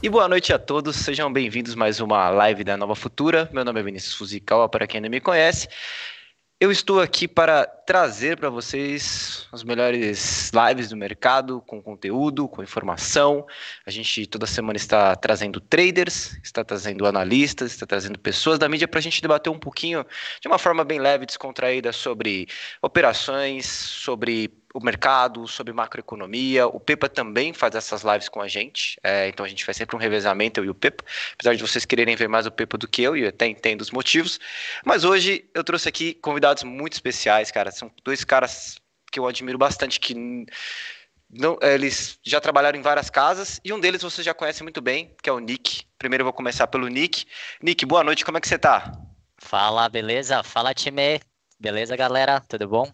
E boa noite a todos, sejam bem-vindos mais uma live da Nova Futura. Meu nome é Vinícius Fuzikawa, para quem não me conhece. Eu estou aqui para trazer para vocês as melhores lives do mercado, com conteúdo, com informação. A gente toda semana está trazendo traders, está trazendo analistas, está trazendo pessoas da mídia para a gente debater um pouquinho, de uma forma bem leve, descontraída, sobre operações, sobre o mercado, sobre macroeconomia. O Pepa também faz essas lives com a gente, é, então a gente faz sempre um revezamento, eu e o Pepa, apesar de vocês quererem ver mais o Pepa do que eu, e eu até entendo os motivos. Mas hoje eu trouxe aqui convidados muito especiais, cara. São dois caras que eu admiro bastante, que não, eles já trabalharam em várias casas, e um deles você já conhece muito bem, que é o Nick. Primeiro eu vou começar pelo Nick. Nick, boa noite, como é que você tá? Fala, beleza? Fala, time. Beleza, galera? Tudo bom?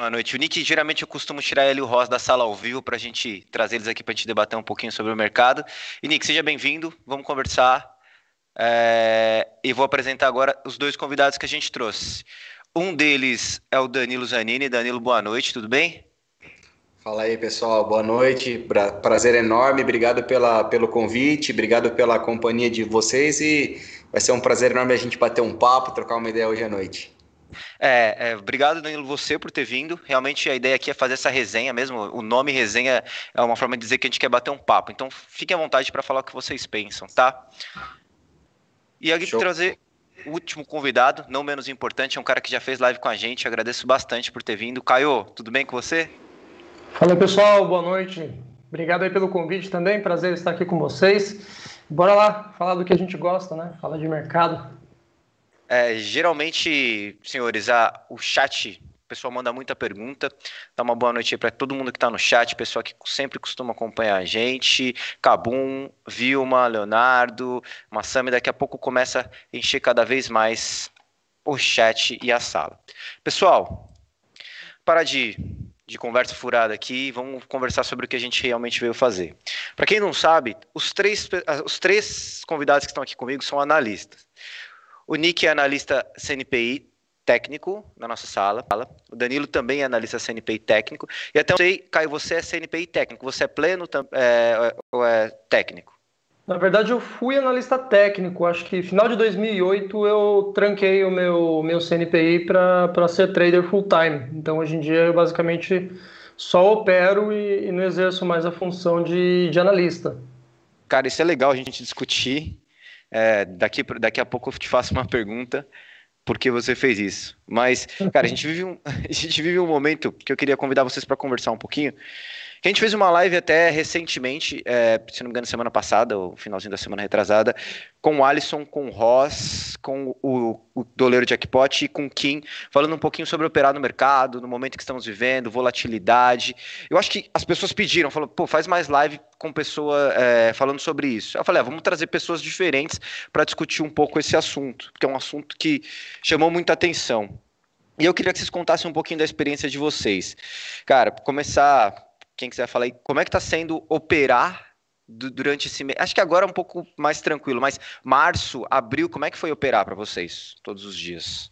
Boa noite. O Nick, geralmente eu costumo tirar ele e o Ross da sala ao vivo para a gente trazer eles aqui para a gente debater um pouquinho sobre o mercado. E Nick, seja bem-vindo, vamos conversar. É... E vou apresentar agora os dois convidados que a gente trouxe. Um deles é o Danilo Zanini. Danilo, boa noite, tudo bem? Fala aí, pessoal, boa noite. Prazer enorme, obrigado pela, pelo convite, obrigado pela companhia de vocês e vai ser um prazer enorme a gente bater um papo, trocar uma ideia hoje à noite. É, é, obrigado, Danilo, você por ter vindo. Realmente a ideia aqui é fazer essa resenha mesmo. O nome resenha é uma forma de dizer que a gente quer bater um papo. Então fiquem à vontade para falar o que vocês pensam, tá? E aqui trazer o último convidado, não menos importante, é um cara que já fez live com a gente. agradeço bastante por ter vindo. Caio, tudo bem com você? Fala pessoal, boa noite. Obrigado aí pelo convite também. Prazer estar aqui com vocês. Bora lá falar do que a gente gosta, né? Falar de mercado. É, geralmente, senhores, a, o chat, o pessoal manda muita pergunta. Dá uma boa noite aí para todo mundo que está no chat, pessoal que sempre costuma acompanhar a gente. Cabum, Vilma, Leonardo, Massami, daqui a pouco começa a encher cada vez mais o chat e a sala. Pessoal, para de, de conversa furada aqui, vamos conversar sobre o que a gente realmente veio fazer. Para quem não sabe, os três, os três convidados que estão aqui comigo são analistas. O Nick é analista CNPI técnico na nossa sala. O Danilo também é analista CNPI técnico. E até não sei, Caio, você é CNPI técnico. Você é pleno é, ou é técnico? Na verdade, eu fui analista técnico. Acho que final de 2008 eu tranquei o meu, meu CNPI para ser trader full time. Então, hoje em dia, eu basicamente só opero e, e não exerço mais a função de, de analista. Cara, isso é legal a gente discutir é, daqui, daqui a pouco eu te faço uma pergunta por que você fez isso. Mas, cara, a gente vive um, a gente vive um momento que eu queria convidar vocês para conversar um pouquinho. A gente fez uma live até recentemente, é, se não me engano, semana passada, ou finalzinho da semana retrasada, com o Alisson, com o Ross, com o, o Doleiro Jackpot e com o Kim, falando um pouquinho sobre operar no mercado, no momento que estamos vivendo, volatilidade. Eu acho que as pessoas pediram, falaram, pô, faz mais live com pessoa é, falando sobre isso. Eu falei, ah, vamos trazer pessoas diferentes para discutir um pouco esse assunto, porque é um assunto que chamou muita atenção. E eu queria que vocês contassem um pouquinho da experiência de vocês. Cara, começar quem quiser falar aí, como é que está sendo operar durante esse mês? Acho que agora é um pouco mais tranquilo, mas março, abril, como é que foi operar para vocês todos os dias?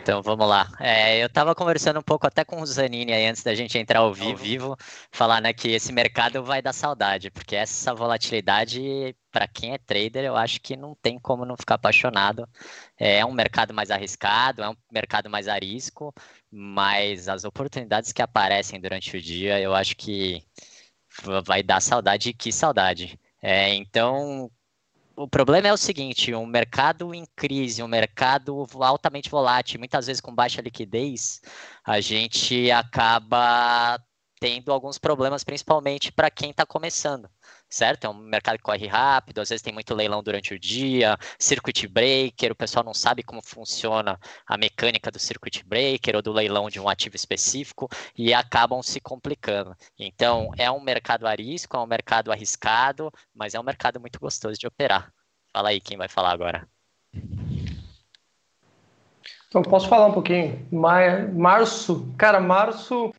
Então vamos lá. É, eu estava conversando um pouco até com o Zanini aí antes da gente entrar ao vivo, vivo falar né, que esse mercado vai dar saudade, porque essa volatilidade, para quem é trader, eu acho que não tem como não ficar apaixonado. É um mercado mais arriscado, é um mercado mais a risco, mas as oportunidades que aparecem durante o dia, eu acho que vai dar saudade, que saudade. É, então, o problema é o seguinte: um mercado em crise, um mercado altamente volátil, muitas vezes com baixa liquidez, a gente acaba tendo alguns problemas, principalmente para quem está começando, certo? É um mercado que corre rápido, às vezes tem muito leilão durante o dia, circuit breaker, o pessoal não sabe como funciona a mecânica do circuit breaker ou do leilão de um ativo específico e acabam se complicando. Então, é um mercado a risco, é um mercado arriscado, mas é um mercado muito gostoso de operar. Fala aí quem vai falar agora. Então, posso falar um pouquinho? Março, cara, março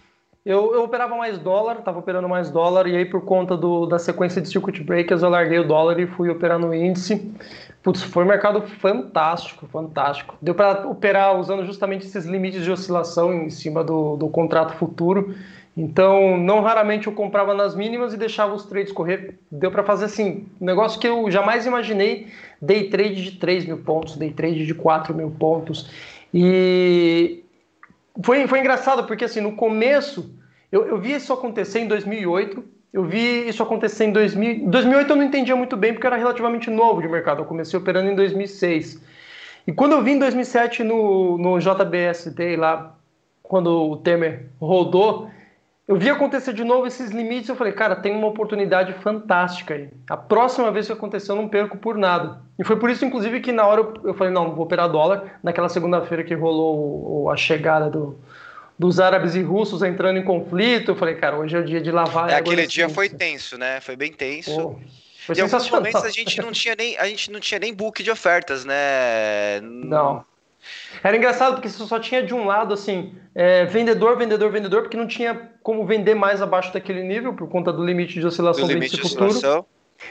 eu, eu operava mais dólar, estava operando mais dólar, e aí por conta do, da sequência de circuit breakers eu larguei o dólar e fui operar no índice. Putz, foi um mercado fantástico, fantástico. Deu para operar usando justamente esses limites de oscilação em cima do, do contrato futuro. Então, não raramente eu comprava nas mínimas e deixava os trades correr. Deu para fazer assim, um negócio que eu jamais imaginei: day trade de 3 mil pontos, day trade de 4 mil pontos. E foi, foi engraçado porque, assim, no começo, eu, eu vi isso acontecer em 2008. Eu vi isso acontecer em 2000. 2008 eu não entendia muito bem porque era relativamente novo de mercado. Eu comecei operando em 2006. E quando eu vi em 2007 no, no JBSD lá, quando o Temer rodou, eu vi acontecer de novo esses limites. Eu falei, cara, tem uma oportunidade fantástica aí. A próxima vez que acontecer, eu não perco por nada. E foi por isso, inclusive, que na hora eu, falei, não, não vou operar dólar. Naquela segunda-feira que rolou a chegada do, dos árabes e russos entrando em conflito. Eu falei, cara, hoje é o dia de lavar. É, aquele dia foi tenso, né? Foi bem tenso. Pô, foi em alguns momentos a gente não tinha nem a gente não tinha nem book de ofertas, né? Não. Era engraçado porque você só tinha de um lado assim é, vendedor, vendedor, vendedor, porque não tinha como vender mais abaixo daquele nível por conta do limite de oscilação do, limite de futuro. Oscilação.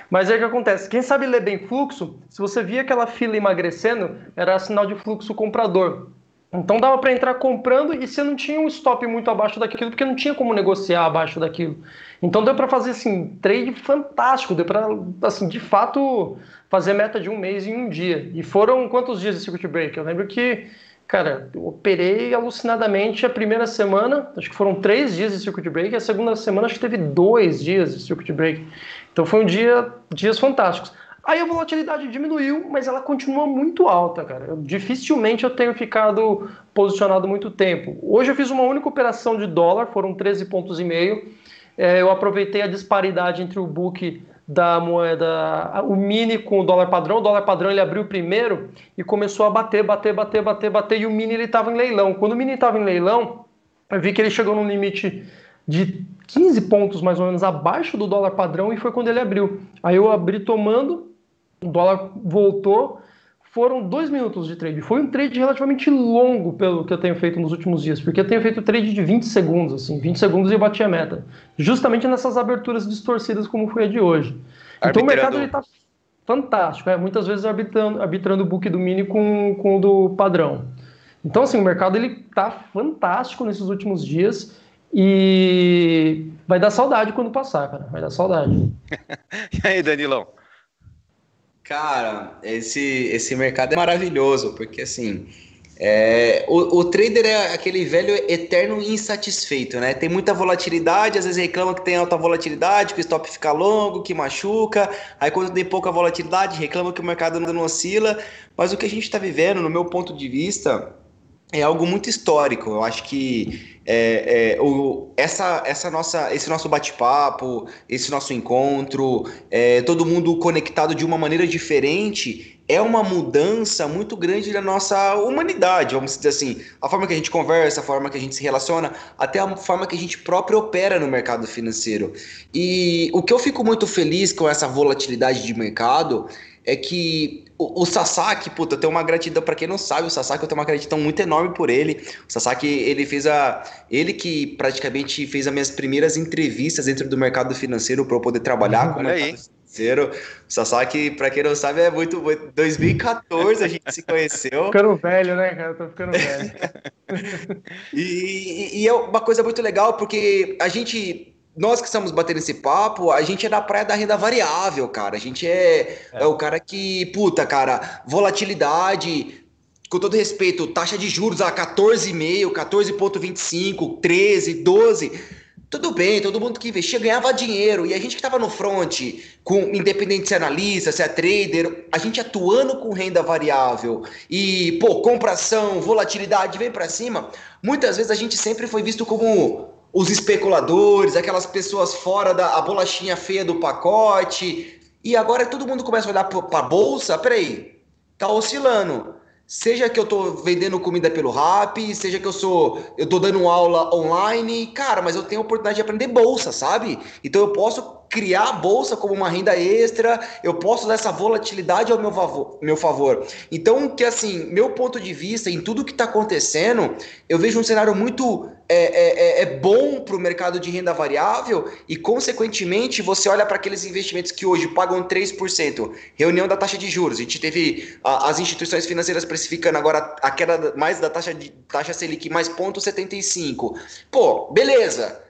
Mas é o que acontece. Quem sabe ler bem fluxo, se você via aquela fila emagrecendo, era sinal de fluxo comprador. Então dava para entrar comprando e você não tinha um stop muito abaixo daquilo, porque não tinha como negociar abaixo daquilo. Então deu para fazer assim, trade fantástico, deu para assim, de fato fazer meta de um mês em um dia. E foram quantos dias de circuit break? Eu lembro que, cara, eu operei alucinadamente a primeira semana, acho que foram três dias de circuit break, e a segunda semana acho que teve dois dias de circuit break. Então foi um dia, dias fantásticos. Aí a volatilidade diminuiu, mas ela continua muito alta, cara. Eu, dificilmente eu tenho ficado posicionado muito tempo. Hoje eu fiz uma única operação de dólar, foram 13 pontos e meio. É, eu aproveitei a disparidade entre o book da moeda, o mini com o dólar padrão. O dólar padrão ele abriu primeiro e começou a bater, bater, bater, bater, bater. E o mini ele estava em leilão. Quando o mini estava em leilão, eu vi que ele chegou num limite de 15 pontos mais ou menos abaixo do dólar padrão e foi quando ele abriu. Aí eu abri tomando, o dólar voltou, foram dois minutos de trade. Foi um trade relativamente longo pelo que eu tenho feito nos últimos dias, porque eu tenho feito trade de 20 segundos, assim, 20 segundos e eu bati a meta. Justamente nessas aberturas distorcidas como foi a de hoje. Arbitrando. Então o mercado está fantástico, é, muitas vezes arbitrando, arbitrando o book do mini com, com o do padrão. Então, assim, o mercado ele está fantástico nesses últimos dias e vai dar saudade quando passar, cara. Vai dar saudade. e aí, Danilão? Cara, esse, esse mercado é maravilhoso, porque assim, é, o, o, trader é aquele velho eterno insatisfeito, né? Tem muita volatilidade, às vezes reclama que tem alta volatilidade, que o stop fica longo, que machuca. Aí quando tem pouca volatilidade, reclama que o mercado não oscila. Mas o que a gente está vivendo, no meu ponto de vista, é algo muito histórico. Eu acho que é, é, o, essa, essa nossa, esse nosso bate-papo, esse nosso encontro, é, todo mundo conectado de uma maneira diferente, é uma mudança muito grande da nossa humanidade, vamos dizer assim. A forma que a gente conversa, a forma que a gente se relaciona, até a forma que a gente próprio opera no mercado financeiro. E o que eu fico muito feliz com essa volatilidade de mercado é que o, o Sasaki, puta, eu tenho uma gratidão para quem não sabe, o Sasaki eu tenho uma gratidão muito enorme por ele. O Sasaki, ele fez a ele que praticamente fez as minhas primeiras entrevistas dentro do mercado financeiro para eu poder trabalhar uhum, com o mercado aí. financeiro. O Sasaki, para quem não sabe, é muito, muito 2014 a gente se conheceu. Ficando velho, né, cara? tô ficando velho. e, e é uma coisa muito legal porque a gente nós que estamos batendo esse papo, a gente é da praia da renda variável, cara. A gente é, é. é o cara que, puta, cara, volatilidade, com todo respeito, taxa de juros a 14,5, 14,25, 13, 12. Tudo bem, todo mundo que investia ganhava dinheiro. E a gente que estava no front, com independente se é analista, se é trader, a gente atuando com renda variável e, pô, compração, volatilidade vem para cima, muitas vezes a gente sempre foi visto como os especuladores, aquelas pessoas fora da a bolachinha feia do pacote. E agora todo mundo começa a olhar para a bolsa, peraí, tá oscilando. Seja que eu tô vendendo comida pelo Rap, seja que eu sou, eu tô dando aula online, cara, mas eu tenho a oportunidade de aprender bolsa, sabe? Então eu posso criar a bolsa como uma renda extra, eu posso usar essa volatilidade ao meu favor. Meu favor. Então, que assim, meu ponto de vista em tudo que está acontecendo, eu vejo um cenário muito é, é, é, é bom para o mercado de renda variável e, consequentemente, você olha para aqueles investimentos que hoje pagam 3%, reunião da taxa de juros. A gente teve a, as instituições financeiras precificando agora a queda mais da taxa, de, taxa Selic mais 0,75. Pô, beleza.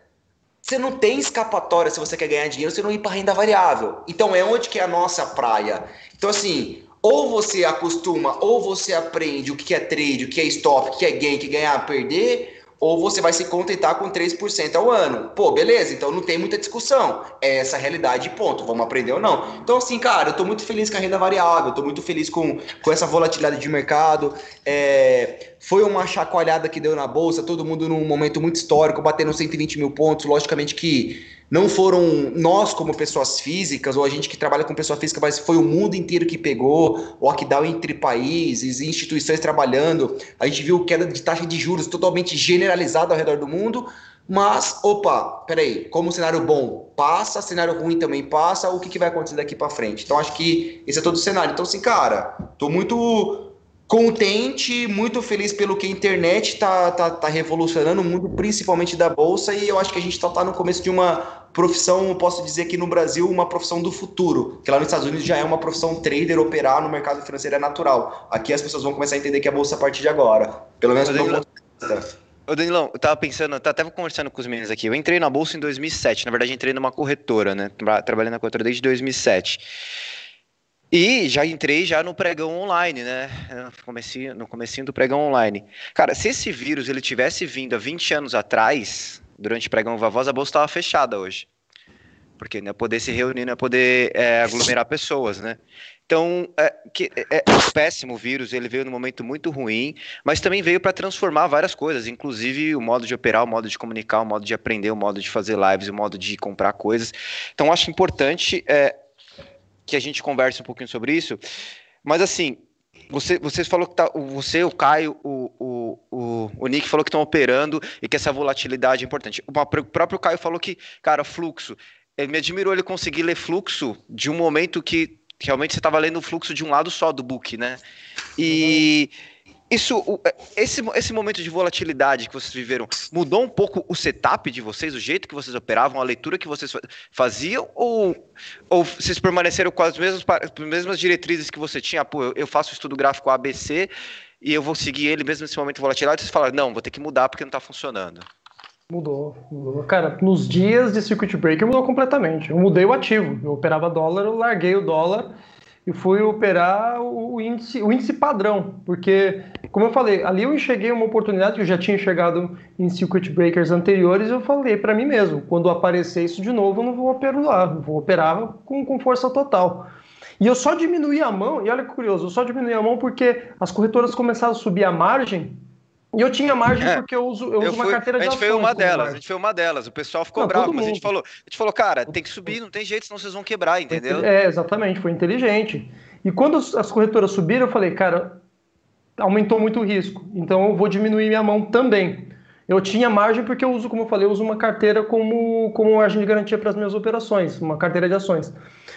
Você não tem escapatória se você quer ganhar dinheiro, você não ir para renda variável. Então é onde que é a nossa praia. Então assim, ou você acostuma, ou você aprende o que é trade, o que é stop, o que é gain, o que é ganhar, perder, ou você vai se contentar com 3% ao ano. Pô, beleza, então não tem muita discussão. É essa a realidade, ponto. Vamos aprender ou não. Então, assim, cara, eu tô muito feliz com a renda variável, tô muito feliz com, com essa volatilidade de mercado. É, foi uma chacoalhada que deu na bolsa, todo mundo num momento muito histórico, batendo 120 mil pontos. Logicamente que não foram nós como pessoas físicas, ou a gente que trabalha com pessoa física, mas foi o mundo inteiro que pegou, lockdown entre países, instituições trabalhando. A gente viu queda de taxa de juros totalmente generalizada ao redor do mundo. Mas, opa, peraí, como cenário bom passa, cenário ruim também passa, o que, que vai acontecer daqui para frente? Então, acho que esse é todo o cenário. Então, assim, cara, tô muito contente, muito feliz pelo que a internet está tá, tá revolucionando o mundo, principalmente da bolsa, e eu acho que a gente está tá no começo de uma profissão, posso dizer que no Brasil, uma profissão do futuro, que lá nos Estados Unidos já é uma profissão trader, operar no mercado financeiro é natural. Aqui as pessoas vão começar a entender que é a bolsa a partir de agora. Pelo menos no Ô Danilão, eu tava pensando, eu tava até conversando com os meninos aqui. Eu entrei na bolsa em 2007. Na verdade, entrei numa corretora, né? Trabalhei na corretora desde 2007. E já entrei já no pregão online, né? No comecinho, no do pregão online. Cara, se esse vírus ele tivesse vindo há 20 anos atrás, durante o pregão Vavoz, a bolsa estava fechada hoje. Porque não ia poder se reunir, não ia poder é, aglomerar pessoas, né? Então, é, que, é, é um péssimo vírus, ele veio num momento muito ruim, mas também veio para transformar várias coisas, inclusive o modo de operar, o modo de comunicar, o modo de aprender, o modo de fazer lives, o modo de comprar coisas. Então, acho importante é, que a gente converse um pouquinho sobre isso. Mas assim, você, você falou que tá, você, o Caio, o, o, o, o Nick falou que estão operando e que essa volatilidade é importante. O próprio Caio falou que, cara, fluxo. Ele me admirou ele conseguir ler fluxo de um momento que realmente você estava lendo o fluxo de um lado só do book, né? E, isso, esse, esse momento de volatilidade que vocês viveram mudou um pouco o setup de vocês, o jeito que vocês operavam, a leitura que vocês faziam, ou, ou vocês permaneceram com as mesmas, as mesmas diretrizes que você tinha? Pô, eu, eu faço estudo gráfico ABC e eu vou seguir ele mesmo nesse momento de volatilidade. Vocês falaram, não, vou ter que mudar porque não está funcionando. Mudou, mudou. Cara, nos dias de circuit breaker mudou completamente. Eu mudei o ativo. Eu operava dólar, eu larguei o dólar e fui operar o índice, o índice padrão, porque, como eu falei, ali eu enxerguei uma oportunidade que eu já tinha enxergado em circuit breakers anteriores, eu falei para mim mesmo, quando aparecer isso de novo, eu não vou operar, vou operar com, com força total. E eu só diminuí a mão, e olha que curioso, eu só diminuí a mão porque as corretoras começaram a subir a margem e eu tinha margem é, porque eu uso, eu, eu uso fui, uma carteira de ações. A gente foi uma delas, a gente foi uma delas. O pessoal ficou não, bravo, mas a gente falou, a gente falou, cara, tem que subir, não tem jeito, senão vocês vão quebrar, entendeu? É, exatamente, foi inteligente. E quando as corretoras subiram, eu falei, cara, aumentou muito o risco, então eu vou diminuir minha mão também. Eu tinha margem porque eu uso, como eu falei, eu uso uma carteira como, como margem de garantia para as minhas operações, uma carteira de ações.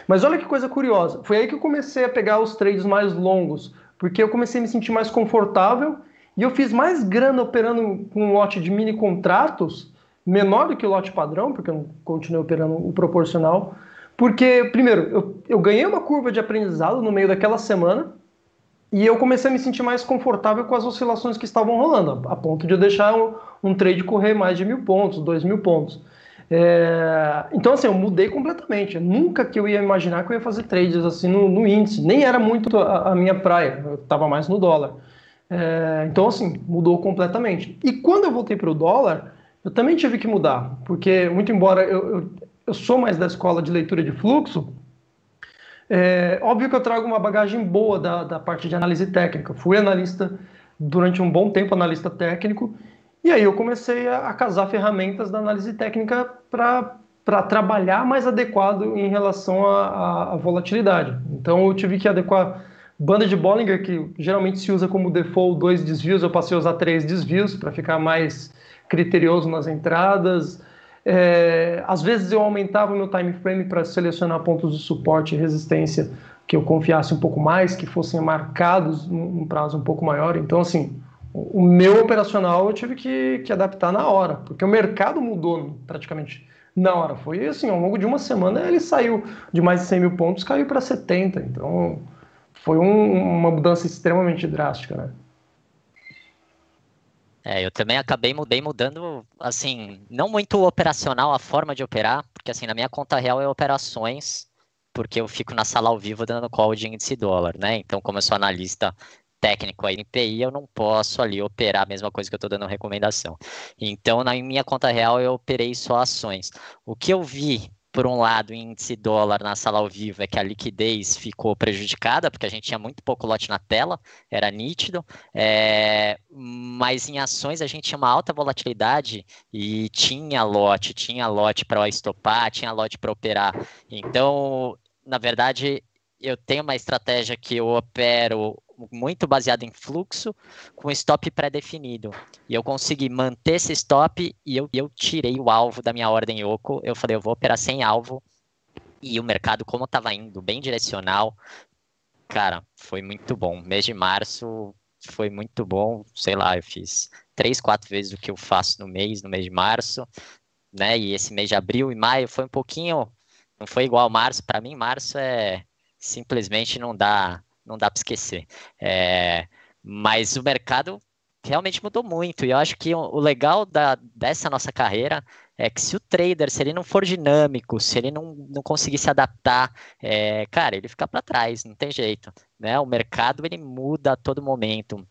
Mas olha que coisa curiosa, foi aí que eu comecei a pegar os trades mais longos, porque eu comecei a me sentir mais confortável e eu fiz mais grana operando com um lote de mini contratos, menor do que o lote padrão, porque eu continuei operando o proporcional. Porque, primeiro, eu, eu ganhei uma curva de aprendizado no meio daquela semana e eu comecei a me sentir mais confortável com as oscilações que estavam rolando, a ponto de eu deixar um, um trade correr mais de mil pontos, dois mil pontos. É... Então, assim, eu mudei completamente. Nunca que eu ia imaginar que eu ia fazer trades assim no, no índice. Nem era muito a, a minha praia, eu estava mais no dólar. É, então, assim, mudou completamente. E quando eu voltei para o dólar, eu também tive que mudar, porque, muito embora eu, eu, eu sou mais da escola de leitura de fluxo, é óbvio que eu trago uma bagagem boa da, da parte de análise técnica. Fui analista durante um bom tempo, analista técnico, e aí eu comecei a, a casar ferramentas da análise técnica para trabalhar mais adequado em relação à volatilidade. Então eu tive que adequar Banda de Bollinger, que geralmente se usa como default dois desvios, eu passei a usar três desvios para ficar mais criterioso nas entradas. É, às vezes eu aumentava o meu time frame para selecionar pontos de suporte e resistência que eu confiasse um pouco mais, que fossem marcados num prazo um pouco maior. Então, assim, o meu operacional eu tive que, que adaptar na hora, porque o mercado mudou praticamente na hora. Foi assim, ao longo de uma semana ele saiu de mais de 100 mil pontos, caiu para 70. Então, foi um, uma mudança extremamente drástica, né? É, eu também acabei mudei mudando, assim, não muito operacional a forma de operar, porque assim, na minha conta real é operações, porque eu fico na sala ao vivo dando call de índice dólar, né? Então, como eu sou analista técnico aí NPI, eu não posso ali operar a mesma coisa que eu estou dando recomendação. Então, na minha conta real, eu operei só ações. O que eu vi por um lado, índice dólar na sala ao vivo é que a liquidez ficou prejudicada, porque a gente tinha muito pouco lote na tela, era nítido, é, mas em ações a gente tinha uma alta volatilidade e tinha lote, tinha lote para estopar, tinha lote para operar. Então, na verdade, eu tenho uma estratégia que eu opero muito baseado em fluxo, com stop pré-definido. E eu consegui manter esse stop e eu, eu tirei o alvo da minha ordem Yoko. Eu falei, eu vou operar sem alvo. E o mercado, como estava indo bem direcional, cara, foi muito bom. Mês de março foi muito bom. Sei lá, eu fiz três, quatro vezes o que eu faço no mês, no mês de março. Né? E esse mês de abril e maio foi um pouquinho. Não foi igual março. Para mim, março é simplesmente não dá não dá para esquecer. É, mas o mercado realmente mudou muito. E eu acho que o legal da, dessa nossa carreira é que se o trader, se ele não for dinâmico, se ele não, não conseguir se adaptar, é, cara, ele fica para trás, não tem jeito. Né? O mercado ele muda a todo momento.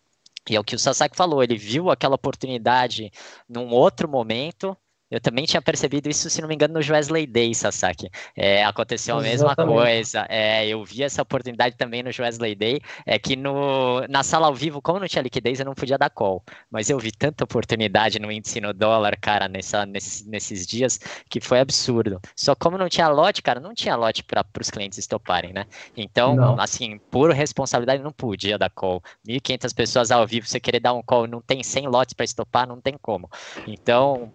E é o que o Sasaki falou, ele viu aquela oportunidade num outro momento, eu também tinha percebido isso, se não me engano, no Wesley Day, Sasaki. É, aconteceu a mesma coisa. É, eu vi essa oportunidade também no Wesley Day. É que no, na sala ao vivo, como não tinha liquidez, eu não podia dar call. Mas eu vi tanta oportunidade no índice no dólar, cara, nessa, nesse, nesses dias, que foi absurdo. Só como não tinha lote, cara, não tinha lote para os clientes estoparem, né? Então, não. assim, por responsabilidade, não podia dar call. 1.500 pessoas ao vivo, você querer dar um call, não tem 100 lotes para estopar, não tem como. Então,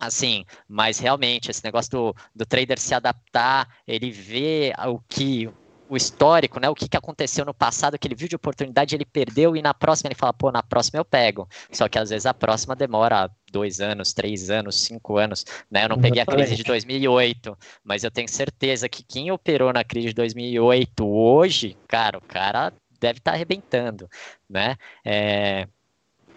Assim, mas realmente, esse negócio do, do trader se adaptar, ele vê o que o histórico, né? O que, que aconteceu no passado, que ele viu de oportunidade, ele perdeu, e na próxima ele fala, pô, na próxima eu pego. Só que às vezes a próxima demora dois anos, três anos, cinco anos, né? Eu não peguei a crise de 2008, mas eu tenho certeza que quem operou na crise de 2008 hoje, cara, o cara deve estar tá arrebentando, né? É,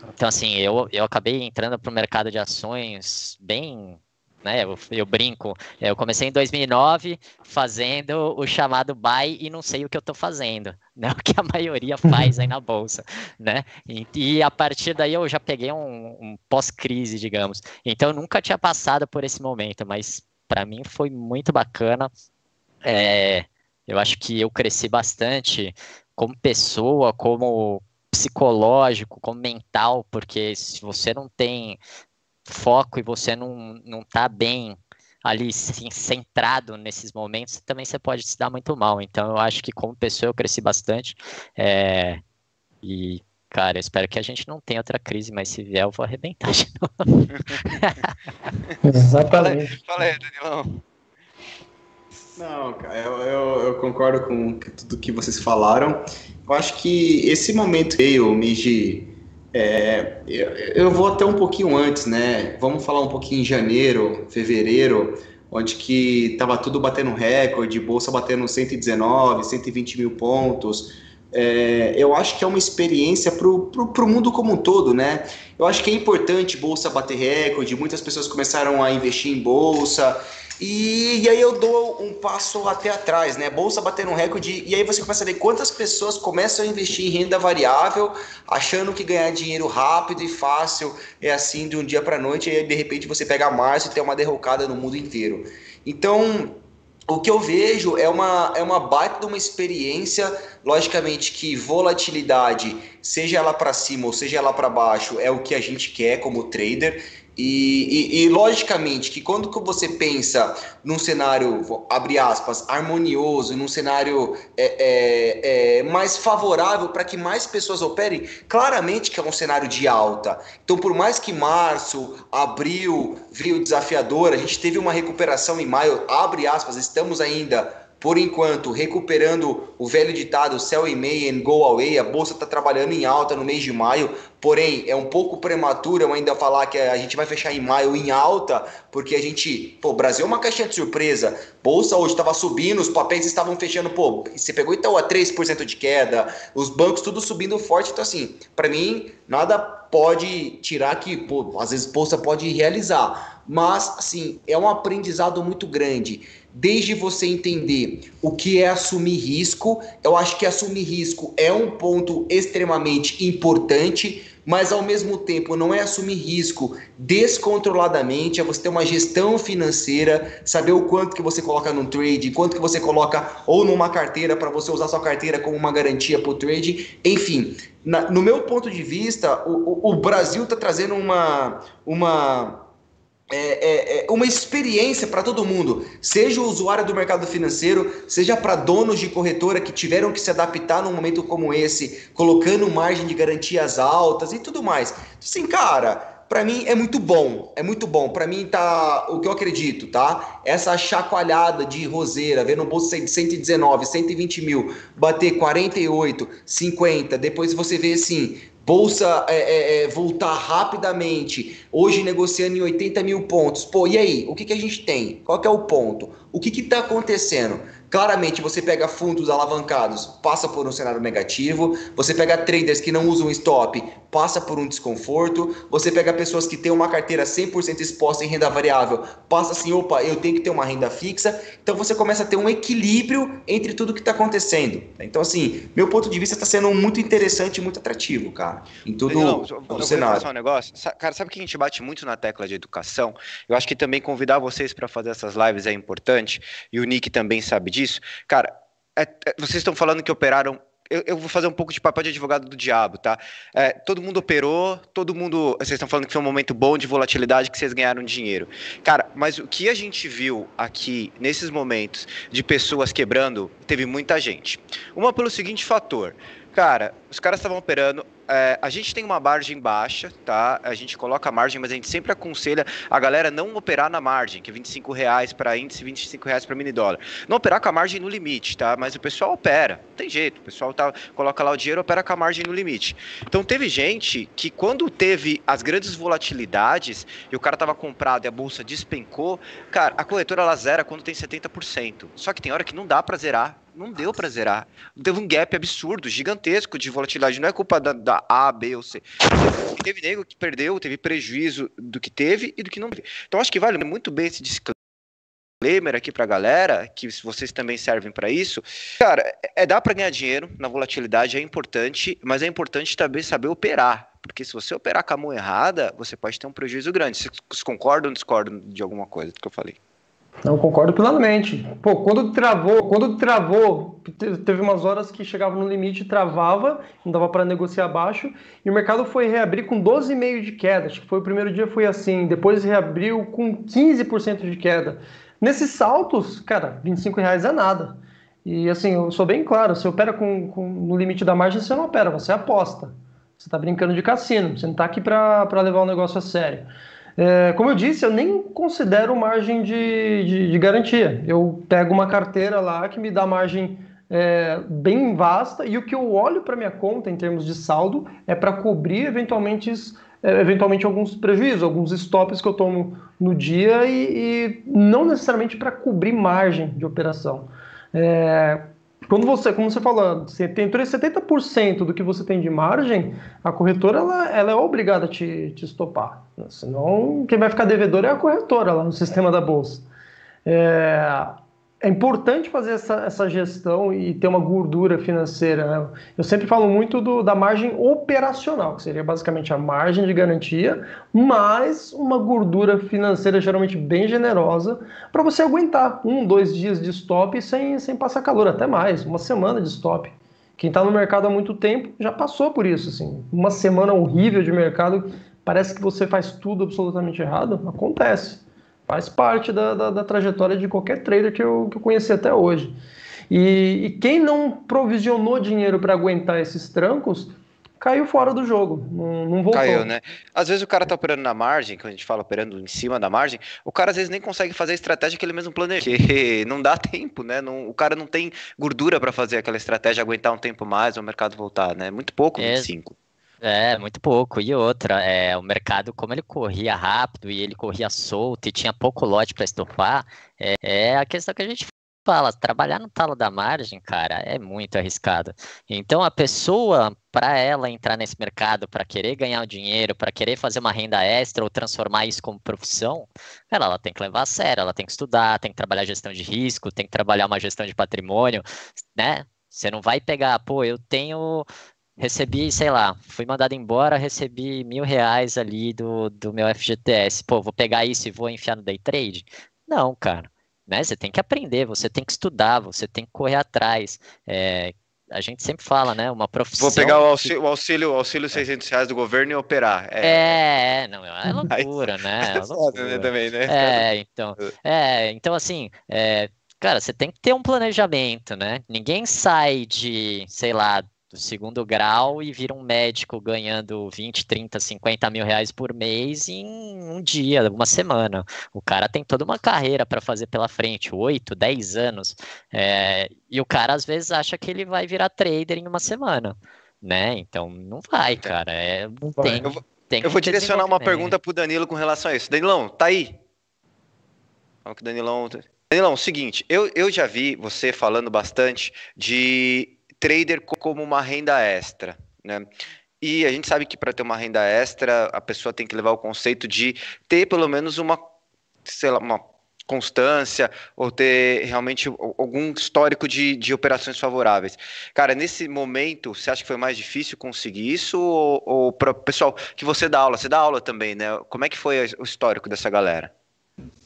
então, assim, eu, eu acabei entrando para o mercado de ações bem né? Eu, eu, brinco. Eu comecei em 2009 fazendo o chamado buy e não sei o que eu estou fazendo, né? O que a maioria faz aí na bolsa, né? E, e a partir daí eu já peguei um, um pós-crise, digamos. Então eu nunca tinha passado por esse momento, mas para mim foi muito bacana. É, eu acho que eu cresci bastante como pessoa, como psicológico, como mental, porque se você não tem foco e você não, não tá bem ali assim, centrado nesses momentos, também você pode se dar muito mal. Então eu acho que como pessoa eu cresci bastante. É, e, cara, eu espero que a gente não tenha outra crise, mas se vier eu vou arrebentar de novo. Exatamente. Fala aí, Danilão. Não, eu, eu, eu, concordo com tudo que vocês falaram. Eu acho que esse momento veio, Miji, é, eu, eu, vou até um pouquinho antes, né? Vamos falar um pouquinho em janeiro, fevereiro, onde que estava tudo batendo recorde, bolsa batendo 119, 120 mil pontos. É, eu acho que é uma experiência para o mundo como um todo, né? Eu acho que é importante bolsa bater recorde, muitas pessoas começaram a investir em bolsa, e, e, aí eu dou um passo até atrás, né? Bolsa batendo um recorde, e aí você começa a ver quantas pessoas começam a investir em renda variável, achando que ganhar dinheiro rápido e fácil é assim de um dia para noite, e aí de repente você pega março e tem uma derrocada no mundo inteiro. Então, o que eu vejo é uma, é uma baita de uma experiência, logicamente que volatilidade, seja ela para cima ou seja ela para baixo, é o que a gente quer como trader. E, e, e, logicamente que quando que você pensa num cenário, abre aspas, harmonioso, num cenário é, é, é, mais favorável para que mais pessoas operem, claramente que é um cenário de alta. Então, por mais que março, abril veio desafiador, a gente teve uma recuperação em maio, abre aspas, estamos ainda por enquanto, recuperando o velho ditado sell in May and go away, a bolsa está trabalhando em alta no mês de maio, porém é um pouco prematuro ainda falar que a gente vai fechar em maio em alta, porque a gente, pô, Brasil é uma caixinha de surpresa, bolsa hoje estava subindo, os papéis estavam fechando, pô, você pegou então a 3% de queda, os bancos tudo subindo forte, então assim, para mim, nada pode tirar que, pô, às vezes bolsa pode realizar, mas assim, é um aprendizado muito grande desde você entender o que é assumir risco. Eu acho que assumir risco é um ponto extremamente importante, mas ao mesmo tempo não é assumir risco descontroladamente, é você ter uma gestão financeira, saber o quanto que você coloca num trade, quanto que você coloca ou numa carteira para você usar sua carteira como uma garantia para o trade. Enfim, na, no meu ponto de vista, o, o, o Brasil está trazendo uma, uma é, é, é, uma experiência para todo mundo, seja o usuário do mercado financeiro, seja para donos de corretora que tiveram que se adaptar num momento como esse, colocando margem de garantias altas e tudo mais. Assim, cara, para mim é muito bom, é muito bom. Para mim tá o que eu acredito, tá? Essa chacoalhada de roseira, vendo o bolso de 119, 120 mil, bater 48, 50, depois você vê assim, Bolsa é, é, é, voltar rapidamente, hoje negociando em 80 mil pontos. Pô, e aí? O que, que a gente tem? Qual é o ponto? O que está acontecendo? Claramente, você pega fundos alavancados, passa por um cenário negativo. Você pega traders que não usam stop, passa por um desconforto. Você pega pessoas que têm uma carteira 100% exposta em renda variável, passa assim, opa, eu tenho que ter uma renda fixa. Então você começa a ter um equilíbrio entre tudo que está acontecendo. Então, assim, meu ponto de vista está sendo muito interessante e muito atrativo, cara, em todo não, o, o cenário. Um negócio. Cara, sabe que a gente bate muito na tecla de educação? Eu acho que também convidar vocês para fazer essas lives é importante, e o Nick também sabe disso disso. Cara, é, é, vocês estão falando que operaram eu, eu, vou fazer um pouco de papel de advogado do diabo, tá? É, todo mundo operou, todo mundo. Vocês estão falando que foi um momento bom de volatilidade que vocês ganharam dinheiro. Cara, mas o que a gente viu aqui nesses momentos de pessoas quebrando, teve muita gente. Uma pelo seguinte fator. Cara, os caras estavam operando, é, a gente tem uma margem baixa, tá? A gente coloca a margem, mas a gente sempre aconselha a galera não operar na margem, que é 25 reais para índice, 25 reais para mini dólar. Não operar com a margem no limite, tá? Mas o pessoal opera, não tem jeito. O pessoal tá, coloca lá o dinheiro, opera com a margem no limite. Então teve gente que quando teve as grandes volatilidades e o cara tava comprado e a bolsa despencou, cara, a corretora ela zera quando tem 70%. Só que tem hora que não dá para zerar não deu para zerar. Teve um gap absurdo, gigantesco de volatilidade. Não é culpa da, da A, B ou C. Teve nego que perdeu, teve prejuízo do que teve e do que não teve. Então acho que vale muito bem esse disclaimer aqui pra galera, que vocês também servem para isso. Cara, é dá para ganhar dinheiro na volatilidade, é importante, mas é importante também saber operar. Porque se você operar com a mão errada, você pode ter um prejuízo grande. Vocês concordam ou discordam de alguma coisa do que eu falei? Não concordo plenamente. Pô, quando travou, quando travou, teve umas horas que chegava no limite, travava, não dava para negociar abaixo, e o mercado foi reabrir com 12,5 de queda. Acho que foi o primeiro dia foi assim, depois reabriu com 15% de queda. Nesses saltos, cara, 25 reais é nada. E assim, eu sou bem claro, você opera com, com no limite da margem, você não opera, você aposta. Você está brincando de cassino, você não está aqui para levar o negócio a sério. É, como eu disse, eu nem considero margem de, de, de, garantia. Eu pego uma carteira lá que me dá margem é, bem vasta e o que eu olho para minha conta em termos de saldo é para cobrir eventualmente, é, eventualmente alguns prejuízos, alguns stops que eu tomo no dia e, e não necessariamente para cobrir margem de operação. É, quando você, como você falou, você tem 70% do que você tem de margem, a corretora ela, ela é obrigada a te, te estopar. Senão, quem vai ficar devedor é a corretora lá no sistema da bolsa. É, é importante fazer essa, essa gestão e ter uma gordura financeira. Né? Eu sempre falo muito do, da margem operacional, que seria basicamente a margem de garantia, mais uma gordura financeira geralmente bem generosa para você aguentar um, dois dias de stop sem, sem passar calor, até mais, uma semana de stop. Quem está no mercado há muito tempo já passou por isso. Assim. Uma semana horrível de mercado parece que você faz tudo absolutamente errado, acontece. Faz parte da, da, da trajetória de qualquer trader que eu, que eu conheci até hoje. E, e quem não provisionou dinheiro para aguentar esses trancos caiu fora do jogo, não, não voltou. Caiu, né? Às vezes o cara tá operando na margem, quando a gente fala operando em cima da margem, o cara às vezes nem consegue fazer a estratégia que ele mesmo planejou, porque não dá tempo, né? Não, o cara não tem gordura para fazer aquela estratégia, aguentar um tempo mais, o mercado voltar, né? Muito pouco, é, 25. É, muito pouco. E outra, é, o mercado, como ele corria rápido e ele corria solto e tinha pouco lote para estopar, é, é a questão que a gente fala, trabalhar no talo da margem, cara, é muito arriscado. Então a pessoa, para ela entrar nesse mercado, para querer ganhar o dinheiro, para querer fazer uma renda extra ou transformar isso como profissão, ela tem que levar a sério, ela tem que estudar, tem que trabalhar gestão de risco, tem que trabalhar uma gestão de patrimônio, né? Você não vai pegar, pô, eu tenho recebi, sei lá, fui mandado embora, recebi mil reais ali do, do meu FGTS. Pô, vou pegar isso e vou enfiar no day trade? Não, cara né? Você tem que aprender, você tem que estudar, você tem que correr atrás. É, a gente sempre fala, né? Uma profissão. Vou pegar o auxílio, o auxílio, o auxílio 600 reais do governo e operar. É, é não, é loucura, né? É loucura. Também, né? É, então, é, então assim, é, cara, você tem que ter um planejamento, né? Ninguém sai de, sei lá, do segundo grau e vira um médico ganhando 20, 30, 50 mil reais por mês em um dia, uma semana. O cara tem toda uma carreira para fazer pela frente, 8, 10 anos. É, e o cara às vezes acha que ele vai virar trader em uma semana. Né? Então não vai, cara. É, não tem, eu vou, tem eu vou direcionar uma pergunta pro Danilo com relação a isso. Danilão, tá aí? Vamos que Danilão. Danilão, seguinte, eu, eu já vi você falando bastante de trader como uma renda extra, né? E a gente sabe que para ter uma renda extra, a pessoa tem que levar o conceito de ter pelo menos uma, sei lá, uma constância ou ter realmente algum histórico de, de operações favoráveis. Cara, nesse momento, você acha que foi mais difícil conseguir isso? Ou, ou para pessoal que você dá aula, você dá aula também, né? Como é que foi o histórico dessa galera?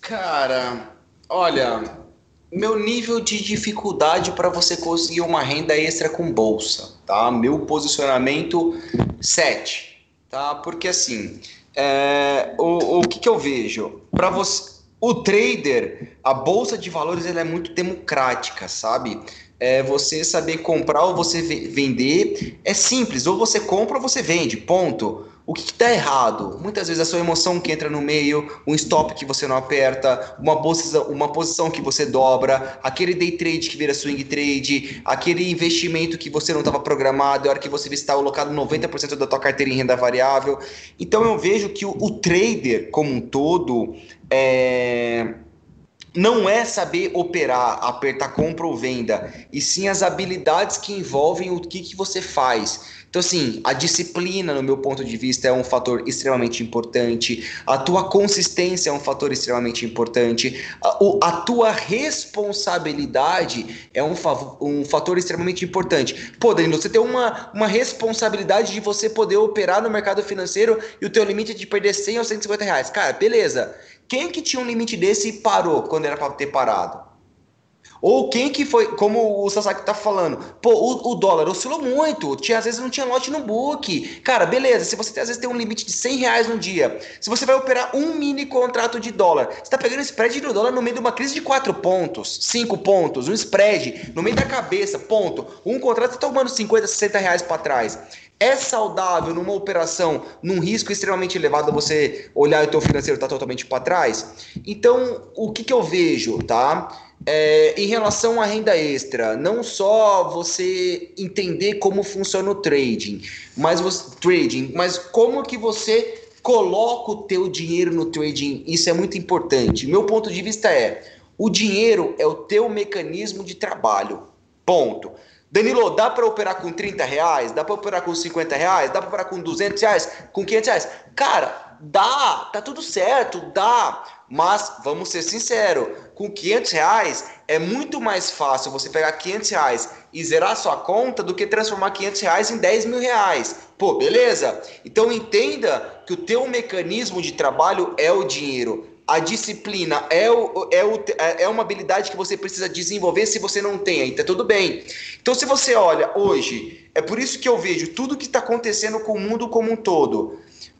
Cara, olha, meu nível de dificuldade para você conseguir uma renda extra com bolsa, tá? Meu posicionamento 7, tá? Porque assim, é, o, o que, que eu vejo? Para você, o trader, a bolsa de valores ela é muito democrática, sabe? É você saber comprar ou você vender é simples, ou você compra ou você vende, ponto. O que está errado? Muitas vezes a sua emoção que entra no meio, um stop que você não aperta, uma posição, uma posição que você dobra, aquele day trade que vira swing trade, aquele investimento que você não estava programado, a hora que você está alocado 90% da tua carteira em renda variável. Então eu vejo que o, o trader como um todo é não é saber operar, apertar compra ou venda, e sim as habilidades que envolvem o que, que você faz. Então, assim, a disciplina, no meu ponto de vista, é um fator extremamente importante. A tua consistência é um fator extremamente importante. A, o, a tua responsabilidade é um, um fator extremamente importante. Pô, Danilo, você tem uma, uma responsabilidade de você poder operar no mercado financeiro e o teu limite é de perder 100 ou 150 reais. Cara, beleza. Quem que tinha um limite desse e parou quando era para ter parado? Ou quem que foi, como o Sasaki tá falando, pô, o, o, dólar oscilou muito, tinha, às vezes não tinha lote no book. Cara, beleza, se você às vezes tem um limite de 100 reais no dia, se você vai operar um mini contrato de dólar, você tá pegando spread do dólar no meio de uma crise de 4 pontos, 5 pontos, um spread no meio da cabeça, ponto. Um contrato tá tomando 50, 60 reais para trás. É saudável numa operação, num risco extremamente elevado, você olhar e o teu financeiro tá totalmente para trás? Então, o que que eu vejo, tá? É, em relação à renda extra, não só você entender como funciona o trading, mas você, trading, mas como que você coloca o teu dinheiro no trading, isso é muito importante. Meu ponto de vista é, o dinheiro é o teu mecanismo de trabalho, ponto. Danilo, dá para operar com 30 reais? Dá para operar com 50 reais? Dá para operar com 200 reais? Com 500 reais? Cara, dá, tá tudo certo, dá. Mas vamos ser sinceros, com 500 reais é muito mais fácil você pegar 500 reais e zerar sua conta do que transformar 500 reais em 10 mil reais. Pô, beleza? Então entenda que o teu mecanismo de trabalho é o dinheiro. A disciplina é, o, é, o, é uma habilidade que você precisa desenvolver se você não tem, aí tá tudo bem. Então, se você olha hoje, é por isso que eu vejo tudo que está acontecendo com o mundo como um todo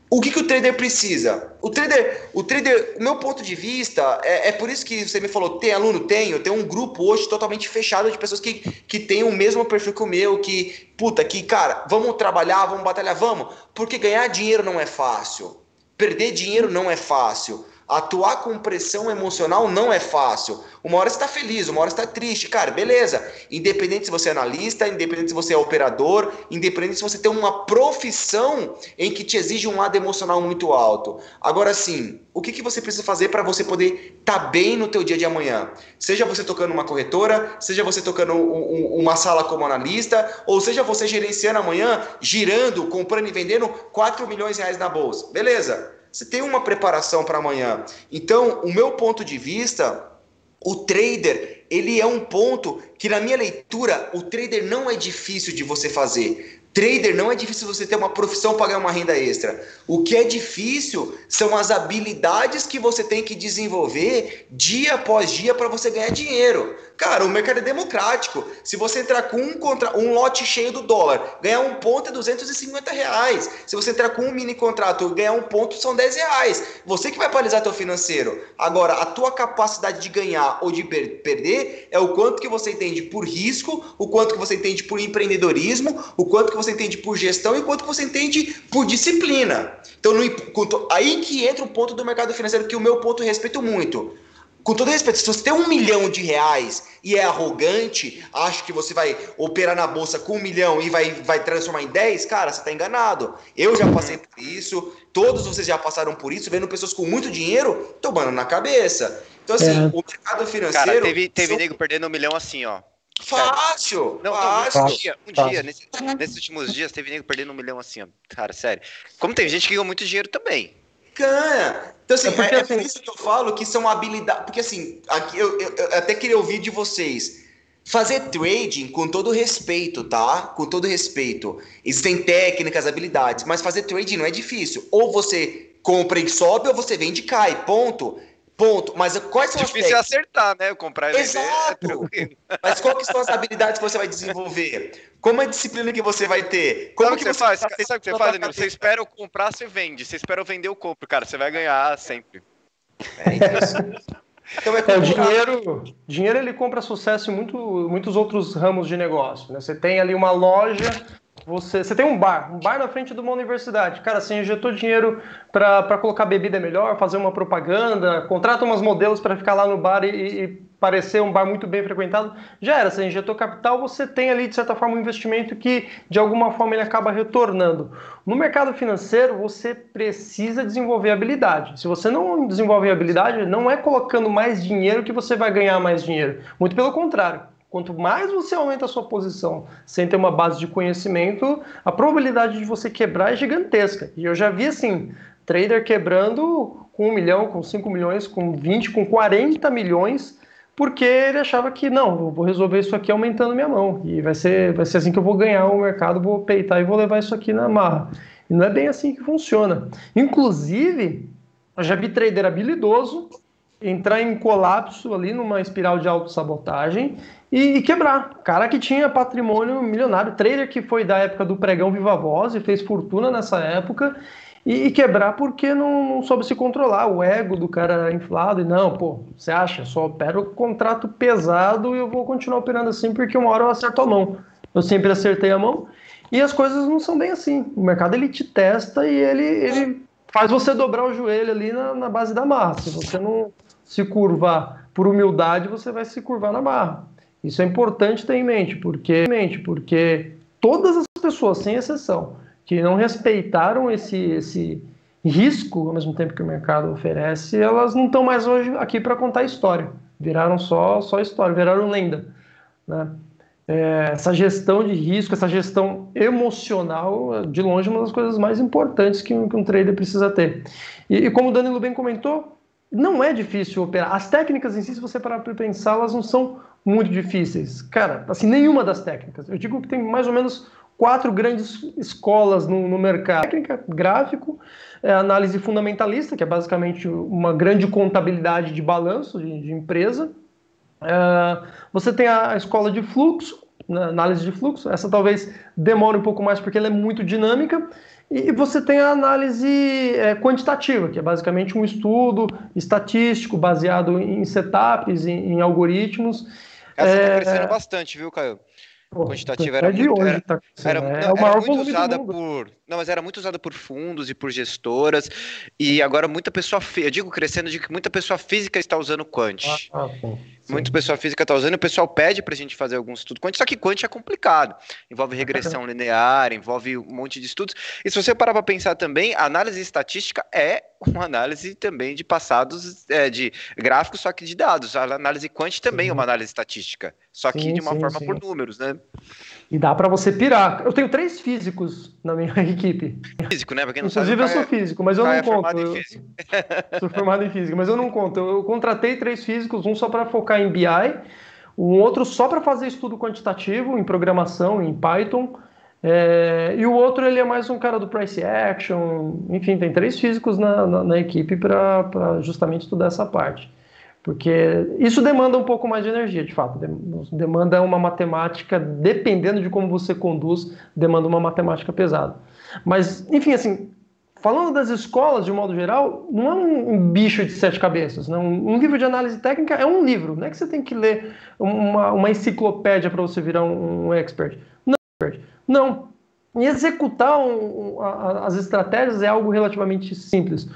o que, que o trader precisa? O trader, o trader, meu ponto de vista, é, é por isso que você me falou, tem aluno? Tenho, tem um grupo hoje totalmente fechado de pessoas que, que têm o mesmo perfil que o meu, que, puta, que, cara, vamos trabalhar, vamos batalhar, vamos, porque ganhar dinheiro não é fácil, perder dinheiro não é fácil. Atuar com pressão emocional não é fácil. Uma hora você está feliz, uma hora você está triste. Cara, beleza. Independente se você é analista, independente se você é operador, independente se você tem uma profissão em que te exige um lado emocional muito alto. Agora sim, o que, que você precisa fazer para você poder estar tá bem no teu dia de amanhã? Seja você tocando uma corretora, seja você tocando um, um, uma sala como analista, ou seja você gerenciando amanhã, girando, comprando e vendendo 4 milhões de reais na bolsa. Beleza. Você tem uma preparação para amanhã. Então, o meu ponto de vista, o trader, ele é um ponto que na minha leitura, o trader não é difícil de você fazer. Trader não é difícil você ter uma profissão para ganhar uma renda extra. O que é difícil são as habilidades que você tem que desenvolver dia após dia para você ganhar dinheiro. Cara, o mercado é democrático. Se você entrar com um, contra... um lote cheio do dólar, ganhar um ponto é 250 reais. Se você entrar com um mini contrato, ganhar um ponto são 10 reais. Você que vai paralisar teu financeiro. Agora, a tua capacidade de ganhar ou de per perder é o quanto que você entende por risco, o quanto que você entende por empreendedorismo, o quanto que você entende por gestão e quanto que você entende por disciplina. Então, no... aí que entra o ponto do mercado financeiro que o meu ponto eu respeito muito com todo respeito, se você tem um milhão de reais e é arrogante, acha que você vai operar na bolsa com um milhão e vai, vai transformar em 10, cara, você está enganado. Eu já passei por isso, todos vocês já passaram por isso, vendo pessoas com muito dinheiro tomando na cabeça. Então, assim, é. o mercado financeiro. Cara, teve, teve nego perdendo um milhão assim, ó. Fácil! Não, fácil. Não, um dia, um dia nesse, nesses últimos dias, teve nego perdendo um milhão assim, ó. Cara, sério. Como tem gente que ganhou muito dinheiro também. Ganha. Então, assim, é, porque, é, é por isso que eu falo que são habilidades. Porque, assim, aqui eu, eu, eu até queria ouvir de vocês. Fazer trading com todo respeito, tá? Com todo respeito. Existem técnicas, habilidades, mas fazer trading não é difícil. Ou você compra e sobe, ou você vende e cai. Ponto. Ponto. Mas quais são Difícil as Difícil acertar, né? Comprar e Exato. vender. É Mas quais são as habilidades que você vai desenvolver? Como é a disciplina que você vai ter? Como sabe que, que você, faz? Sabe o que você faz, Danilo? Você espera eu comprar, você vende. Você espera eu vender, eu compro, cara. Você vai ganhar sempre. É isso. Então é, é o dinheiro, dinheiro ele compra sucesso em muito, muitos outros ramos de negócio. Né? Você tem ali uma loja você, você tem um bar, um bar na frente de uma universidade. Cara, você injetou dinheiro para colocar bebida melhor, fazer uma propaganda, contrata umas modelos para ficar lá no bar e, e, parecer um bar muito bem frequentado. Já era, você injetou capital, você tem ali, de certa forma, um investimento que, de alguma forma, ele acaba retornando. No mercado financeiro, você precisa desenvolver habilidade. Se você não desenvolve habilidade, não é colocando mais dinheiro que você vai ganhar mais dinheiro. Muito pelo contrário. Quanto mais você aumenta a sua posição sem ter uma base de conhecimento, a probabilidade de você quebrar é gigantesca. E eu já vi assim, trader quebrando com um milhão, com 5 milhões, com 20, com 40 milhões, porque ele achava que não, vou resolver isso aqui aumentando minha mão. E vai ser, vai ser assim que eu vou ganhar o mercado, vou peitar e vou levar isso aqui na marra. E não é bem assim que funciona. Inclusive, eu já vi trader habilidoso entrar em colapso ali numa espiral de autossabotagem e, e quebrar. Cara que tinha patrimônio milionário, trader que foi da época do pregão Viva Voz e fez fortuna nessa época e, quebrar porque não, não, soube se controlar. O ego do cara inflado e não, pô, você acha? Só opero contrato pesado e eu vou continuar operando assim porque uma hora eu acerto a mão. Eu sempre acertei a mão e as coisas não são bem assim. O mercado ele te testa e ele, ele faz você dobrar o joelho ali na, na base da massa. Se você não se curvar por humildade, você vai se curvar na barra. Isso é importante ter em mente, porque, porque todas as pessoas, sem exceção, que não respeitaram esse, esse risco ao mesmo tempo que o mercado oferece, elas não estão mais hoje aqui para contar história. Viraram só, só história, viraram lenda. Né? É, essa gestão de risco, essa gestão emocional, de longe, é uma das coisas mais importantes que um, que um trader precisa ter. E, e como o Danilo bem comentou, não é difícil operar. As técnicas em si, se você parar para pensar, elas não são muito difíceis. Cara, assim, nenhuma das técnicas. Eu digo que tem mais ou menos quatro grandes escolas no, no mercado. Técnica, gráfico, é, análise fundamentalista, que é basicamente uma grande contabilidade de balanço de, de empresa. É, você tem a escola de fluxo, análise de fluxo. Essa talvez demore um pouco mais porque ela é muito dinâmica. E você tem a análise é, quantitativa, que é basicamente um estudo estatístico baseado em setups, em, em algoritmos. Essa está é... crescendo bastante, viu, Caio? quantitativa era, muito, hoje, era, tá era, não, é era muito usada por não, mas era muito usada por fundos e por gestoras e agora muita pessoa eu digo crescendo de que muita pessoa física está usando quant. Ah, ah, Muita pessoa física está usando, o pessoal pede para a gente fazer algum estudo quant, só que quant é complicado, envolve regressão linear, envolve um monte de estudos. E se você parar para pensar também, a análise estatística é uma análise também de passados é, de gráficos, só que de dados. A análise quant também sim. é uma análise estatística, só que sim, de uma forma por números, né? E dá para você pirar. Eu tenho três físicos na minha equipe. Físico, né? Pra quem não Inclusive, sabe, eu sou físico, mas eu não é conto. Eu... sou formado em física, mas eu não conto. Eu contratei três físicos, um só para focar em BI, um outro só para fazer estudo quantitativo em programação, em Python. É... e o outro ele é mais um cara do price action. Enfim, tem três físicos na, na, na equipe para justamente estudar essa parte. Porque isso demanda um pouco mais de energia, de fato. Demanda uma matemática, dependendo de como você conduz, demanda uma matemática pesada. Mas, enfim, assim, falando das escolas de um modo geral, não é um, bicho de sete cabeças. Né? Um, livro de análise técnica é um livro. Não é que você tem que ler uma, uma enciclopédia para você virar um, um, expert. Não. Não. E executar um, a, as estratégias é algo relativamente simples.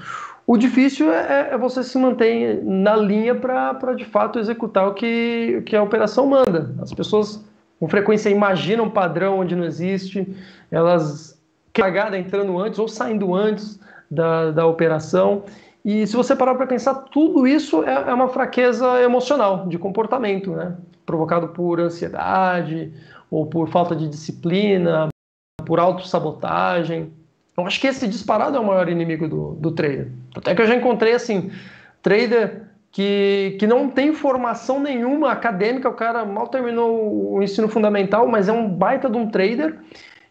O difícil é, é, é você se manter na linha para de fato executar o que, que a operação manda. As pessoas com frequência imaginam um padrão onde não existe, elas cagada entrando antes ou saindo antes da, da operação. E se você parar para pensar, tudo isso é, é, uma fraqueza emocional, de comportamento, né? provocado por ansiedade ou por falta de disciplina, por autossabotagem. Eu acho que esse disparado é o maior inimigo do, do trader. Até que eu já encontrei, assim, trader que, que não tem formação nenhuma acadêmica, o cara mal terminou o ensino fundamental, mas é um baita de um trader.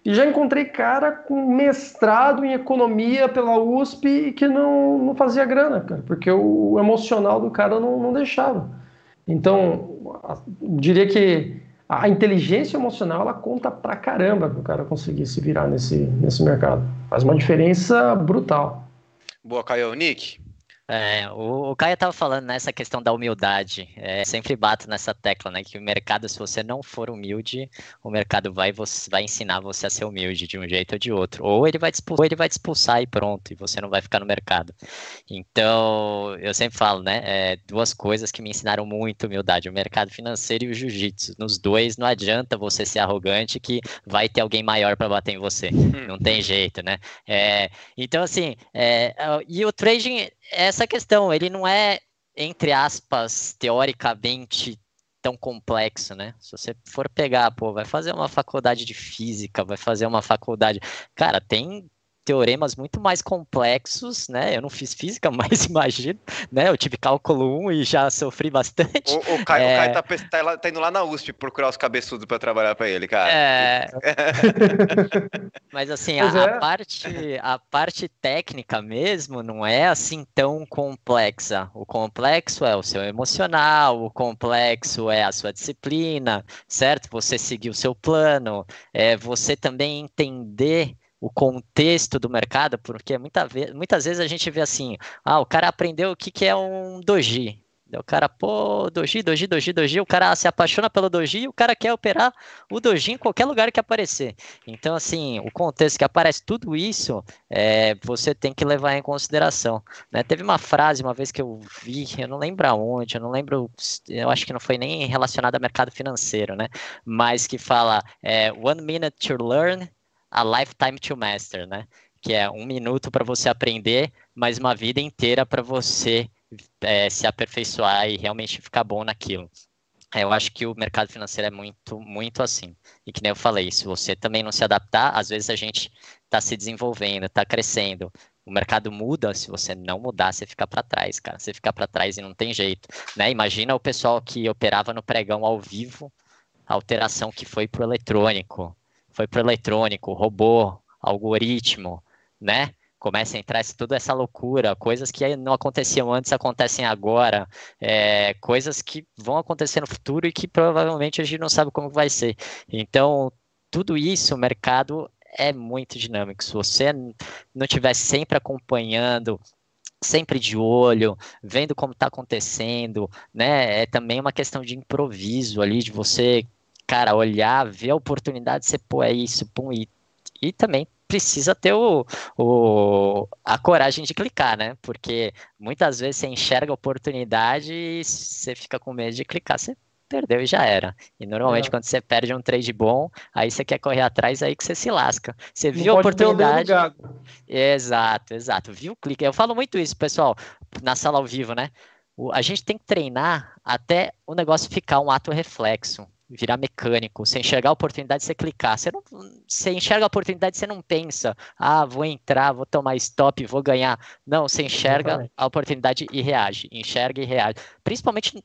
E já encontrei cara com mestrado em economia pela USP que não, não fazia grana, cara, porque o emocional do cara não, não deixava. Então, diria que a inteligência emocional ela conta pra caramba para o cara conseguir se virar nesse, nesse mercado. Faz uma diferença brutal. Boa, Caio. Nick, é, o, o Caio estava falando nessa questão da humildade. É, sempre bato nessa tecla, né? Que o mercado, se você não for humilde, o mercado vai, você, vai ensinar você a ser humilde de um jeito ou de outro. Ou ele vai te expulsar, ele vai te expulsar e pronto, e você não vai ficar no mercado. Então, eu sempre falo, né? É, duas coisas que me ensinaram muito humildade: o mercado financeiro e o jiu-jitsu. Nos dois, não adianta você ser arrogante que vai ter alguém maior para bater em você. Hum. Não tem jeito, né? É, então, assim, é, e o trading essa questão, ele não é, entre aspas, teoricamente tão complexo, né? Se você for pegar, pô, vai fazer uma faculdade de física, vai fazer uma faculdade. Cara, tem teoremas muito mais complexos, né? Eu não fiz física, mas imagino, né? Eu tive cálculo 1 e já sofri bastante. O, o Caio, é... o Caio tá, tá, tá, indo lá na USP procurar os cabeçudos para trabalhar para ele, cara. É... mas assim, a, a, é. parte, a parte técnica mesmo não é assim tão complexa. O complexo é o seu emocional, o complexo é a sua disciplina, certo? Você seguir o seu plano, é você também entender o contexto do mercado, porque muita ve muitas vezes a gente vê assim, ah, o cara aprendeu o que, que é um doji. O cara, pô, doji, doji, doji, doji, o cara se apaixona pelo doji e o cara quer operar o doji em qualquer lugar que aparecer. Então, assim, o contexto que aparece tudo isso, é, você tem que levar em consideração. Né? Teve uma frase uma vez que eu vi, eu não lembro aonde, eu não lembro, eu acho que não foi nem relacionada ao mercado financeiro, né? Mas que fala, é, one minute to learn, a lifetime to master, né? Que é um minuto para você aprender, mas uma vida inteira para você é, se aperfeiçoar e realmente ficar bom naquilo. É, eu acho que o mercado financeiro é muito, muito assim. E que nem eu falei, se você também não se adaptar, às vezes a gente está se desenvolvendo, está crescendo. O mercado muda, se você não mudar, você fica para trás, cara. Você fica para trás e não tem jeito. Né? Imagina o pessoal que operava no pregão ao vivo, a alteração que foi para o eletrônico, foi para eletrônico, robô, algoritmo, né? começa a entrar toda essa loucura, coisas que não aconteciam antes acontecem agora, é, coisas que vão acontecer no futuro e que provavelmente a gente não sabe como vai ser. Então, tudo isso, o mercado é muito dinâmico. Se você não estiver sempre acompanhando, sempre de olho, vendo como está acontecendo, né? É também uma questão de improviso ali, de você, cara, olhar, ver a oportunidade, você pô, é isso, pum, e, e também precisa ter o, o, a coragem de clicar, né? Porque muitas vezes você enxerga a oportunidade e você fica com medo de clicar, você perdeu e já era. E normalmente é. quando você perde um trade bom, aí você quer correr atrás, aí que você se lasca. Você viu a oportunidade. Exato, exato. Viu o clique. Eu falo muito isso, pessoal, na sala ao vivo, né? a gente tem que treinar até o negócio ficar um ato reflexo, virar mecânico. Você enxergar a oportunidade, você clicar. Você, não, você enxerga a oportunidade, você não pensa, ah, vou entrar, vou tomar stop, vou ganhar. Não, você enxerga a oportunidade e reage. Enxerga e reage. Principalmente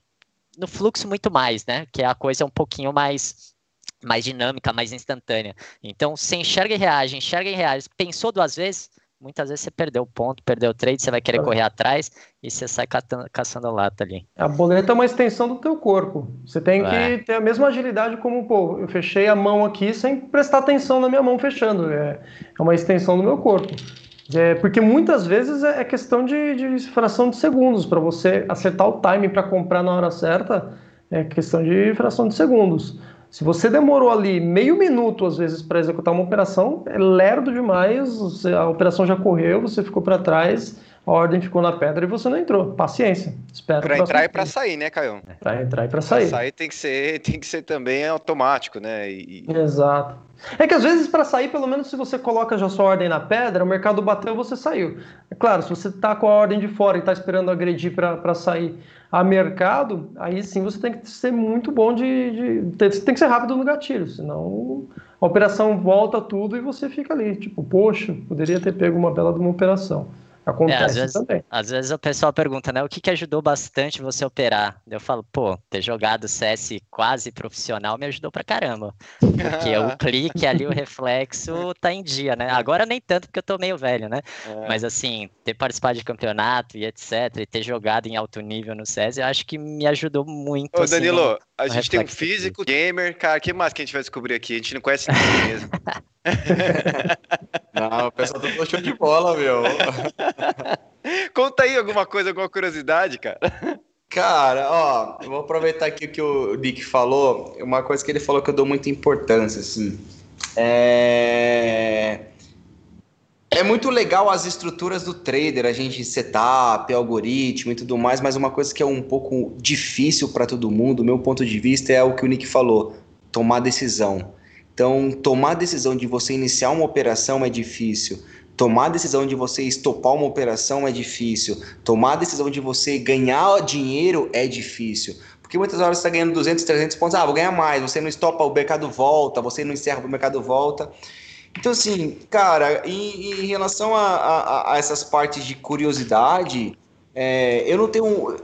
no fluxo muito mais, né? Que é a coisa um pouquinho mais mais dinâmica, mais instantânea. Então, você enxerga e reage, enxerga e reage. Pensou duas vezes, muitas vezes você perdeu o ponto, perdeu o trade, você vai querer é. correr atrás e você sai catando, caçando lata ali. A boleta é uma extensão do teu corpo. Você tem é. que ter a mesma agilidade como, pô, eu fechei a mão aqui sem prestar atenção na minha mão fechando. É, é uma extensão do meu corpo. É, porque muitas vezes é, é questão de, de fração de segundos. Para você acertar o timing para comprar na hora certa, é questão de fração de segundos. Se você demorou ali meio minuto, às vezes, para executar uma operação, é lerdo demais, a operação já correu, você ficou para trás, a ordem ficou na pedra e você não entrou. Paciência. Espera. Para entrar e para sair, né, Caio? Para entrar e para sair. Pra sair tem que ser, tem que ser também automático, né? E... Exato. É que às vezes para sair, pelo menos se você coloca já sua ordem na pedra, o mercado bateu, você saiu. É claro, se você está com a ordem de fora e está esperando agredir para sair a mercado, aí sim você tem que ser muito bom de, de, Você tem que ser rápido no gatilho, senão a operação volta tudo e você fica ali. Tipo, poxa, poderia ter pego uma bela de uma operação. Acontece é, às vezes, também. Às vezes o pessoal pergunta, né? O que, que ajudou bastante você operar? Eu falo, pô, ter jogado CS quase profissional me ajudou pra caramba. Porque o clique ali, o reflexo, tá em dia, né? Agora nem tanto, porque eu tô meio velho, né? É. Mas assim, ter participado de campeonato e etc, e ter jogado em alto nível no CS, eu acho que me ajudou muito. Ô, assim, Danilo, no, a gente tem um físico, gamer, cara, o que mais que a gente vai descobrir aqui? A gente não conhece ninguém mesmo. Não, o pessoal tá show de bola, meu. Conta aí alguma coisa, alguma curiosidade, cara. Cara, ó, eu vou aproveitar aqui o que o Nick falou. Uma coisa que ele falou que eu dou muita importância, assim. É. É muito legal as estruturas do trader, a gente setup, algoritmo e tudo mais, mas uma coisa que é um pouco difícil para todo mundo, do meu ponto de vista, é o que o Nick falou: tomar decisão. Então, tomar a decisão de você iniciar uma operação é difícil. Tomar a decisão de você estopar uma operação é difícil. Tomar a decisão de você ganhar dinheiro é difícil. Porque muitas horas você está ganhando 200, 300 pontos. Ah, vou ganhar mais. Você não estopa, o mercado volta. Você não encerra, o mercado volta. Então, assim, cara, em, em relação a, a, a, essas partes de curiosidade, é, eu não tenho.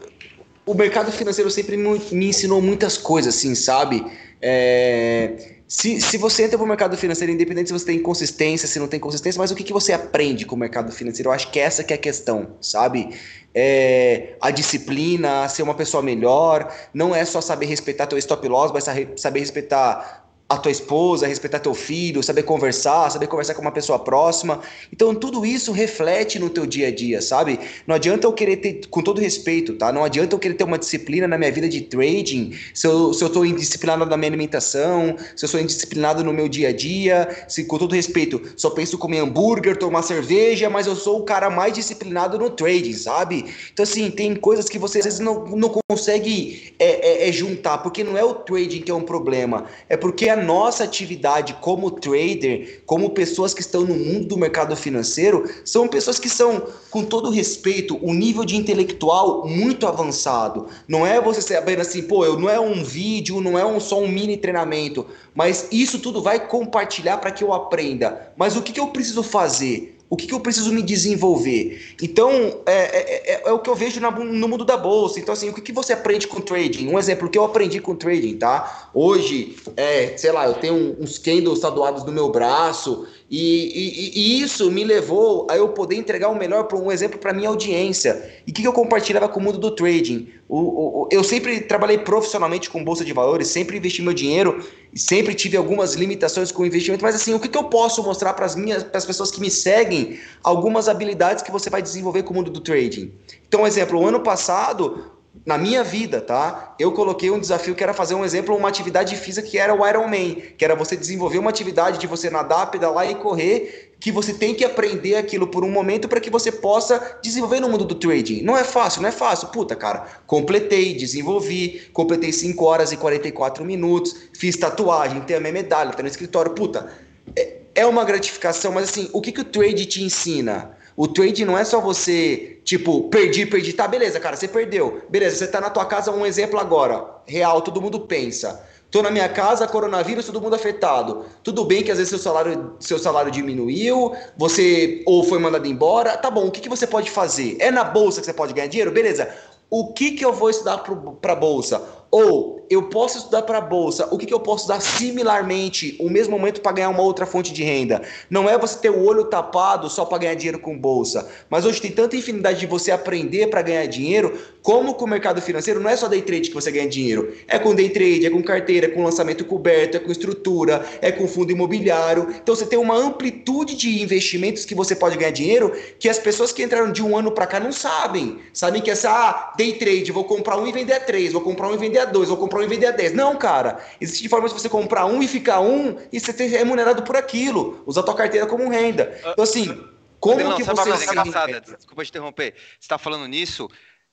O mercado financeiro sempre me, ensinou muitas coisas, assim, sabe? É, se, se você entra para o mercado financeiro, independente se você tem consistência, se não tem consistência, mas o que, que você aprende com o mercado financeiro? Eu acho que essa que é a questão, sabe? É, a disciplina, ser uma pessoa melhor, não é só saber respeitar teu stop loss, mas saber respeitar a tua esposa, respeitar teu filho, saber conversar, saber conversar com uma pessoa próxima. Então, tudo isso reflete no teu dia a dia, sabe? Não adianta eu querer ter, com todo respeito, tá? Não adianta eu querer ter uma disciplina na minha vida de trading se eu, se eu tô indisciplinado na minha alimentação, se eu sou indisciplinado no meu dia a dia, se, com todo respeito, só penso comer hambúrguer, tomar cerveja, mas eu sou o cara mais disciplinado no trading, sabe? Então, assim, tem coisas que você às vezes não, não consegue é, é, é juntar, porque não é o trading que é um problema, é porque a nossa atividade como trader, como pessoas que estão no mundo do mercado financeiro, são pessoas que são, com todo respeito, um nível de intelectual muito avançado. Não é você saber assim, pô, eu não é um vídeo, não é um, só um mini treinamento, mas isso tudo vai compartilhar para que eu aprenda. Mas o que, que eu preciso fazer? O que, que eu preciso me desenvolver? Então, é, é, é, é o que eu vejo na, no mundo da bolsa. Então, assim, o que, que você aprende com trading? Um exemplo, o que eu aprendi com trading, tá? Hoje, é, sei lá, eu tenho uns candles tatuados no meu braço E, e, e, isso me levou a eu poder entregar o melhor um exemplo para minha audiência. E o que, que, eu compartilhava com o mundo do trading? O, o, eu sempre trabalhei profissionalmente com bolsa de valores, sempre investi meu dinheiro, sempre tive algumas limitações com o investimento, mas assim, o que, que eu posso mostrar para as minhas para as pessoas que me seguem algumas habilidades que você vai desenvolver com o mundo do trading? Então, exemplo, o ano passado na minha vida, tá? Eu coloquei um desafio que era fazer um exemplo, uma atividade física que era o Ironman, que era você desenvolver uma atividade de você nadar, pedalar e correr, que você tem que aprender aquilo por um momento para que você possa desenvolver no mundo do trading. Não é fácil, não é fácil. Puta, cara, completei, desenvolvi, completei 5 horas e 44 minutos, fiz tatuagem, tenho a minha medalha, tá no escritório. Puta, é, é uma gratificação, mas assim, o que, que o trade te ensina? O trade não é só você, tipo, perdi, perdi. Tá, beleza, cara, você perdeu. Beleza, você tá na tua casa, um exemplo agora. Real, todo mundo pensa. Tô na minha casa, coronavírus, todo mundo afetado. Tudo bem que às vezes seu salário, seu salário diminuiu, você ou foi mandado embora. Tá bom, o que, que você pode fazer? É na bolsa que você pode ganhar dinheiro? Beleza. O que, que eu vou estudar para bolsa? Ou eu posso estudar para a bolsa, o que, que eu posso dar similarmente, o mesmo momento para ganhar uma outra fonte de renda? Não é você ter o olho tapado só para ganhar dinheiro com bolsa, mas hoje tem tanta infinidade de você aprender para ganhar dinheiro, como com o mercado financeiro não é só day trade que você ganha dinheiro, é com day trade, é com carteira, é com lançamento coberto, é com estrutura, é com fundo imobiliário. Então você tem uma amplitude de investimentos que você pode ganhar dinheiro que as pessoas que entraram de um ano para cá não sabem. Sabem que essa ah, day trade, vou comprar um e vender três, vou comprar um e vender a 2, vou comprar um e vender a 10. Não, cara. Existe forma de você comprar um e ficar um e você ser remunerado por aquilo. Usar a tua carteira como renda. Então, assim, como não, que você... Uma engraçada, desculpa te interromper. Você está falando nisso...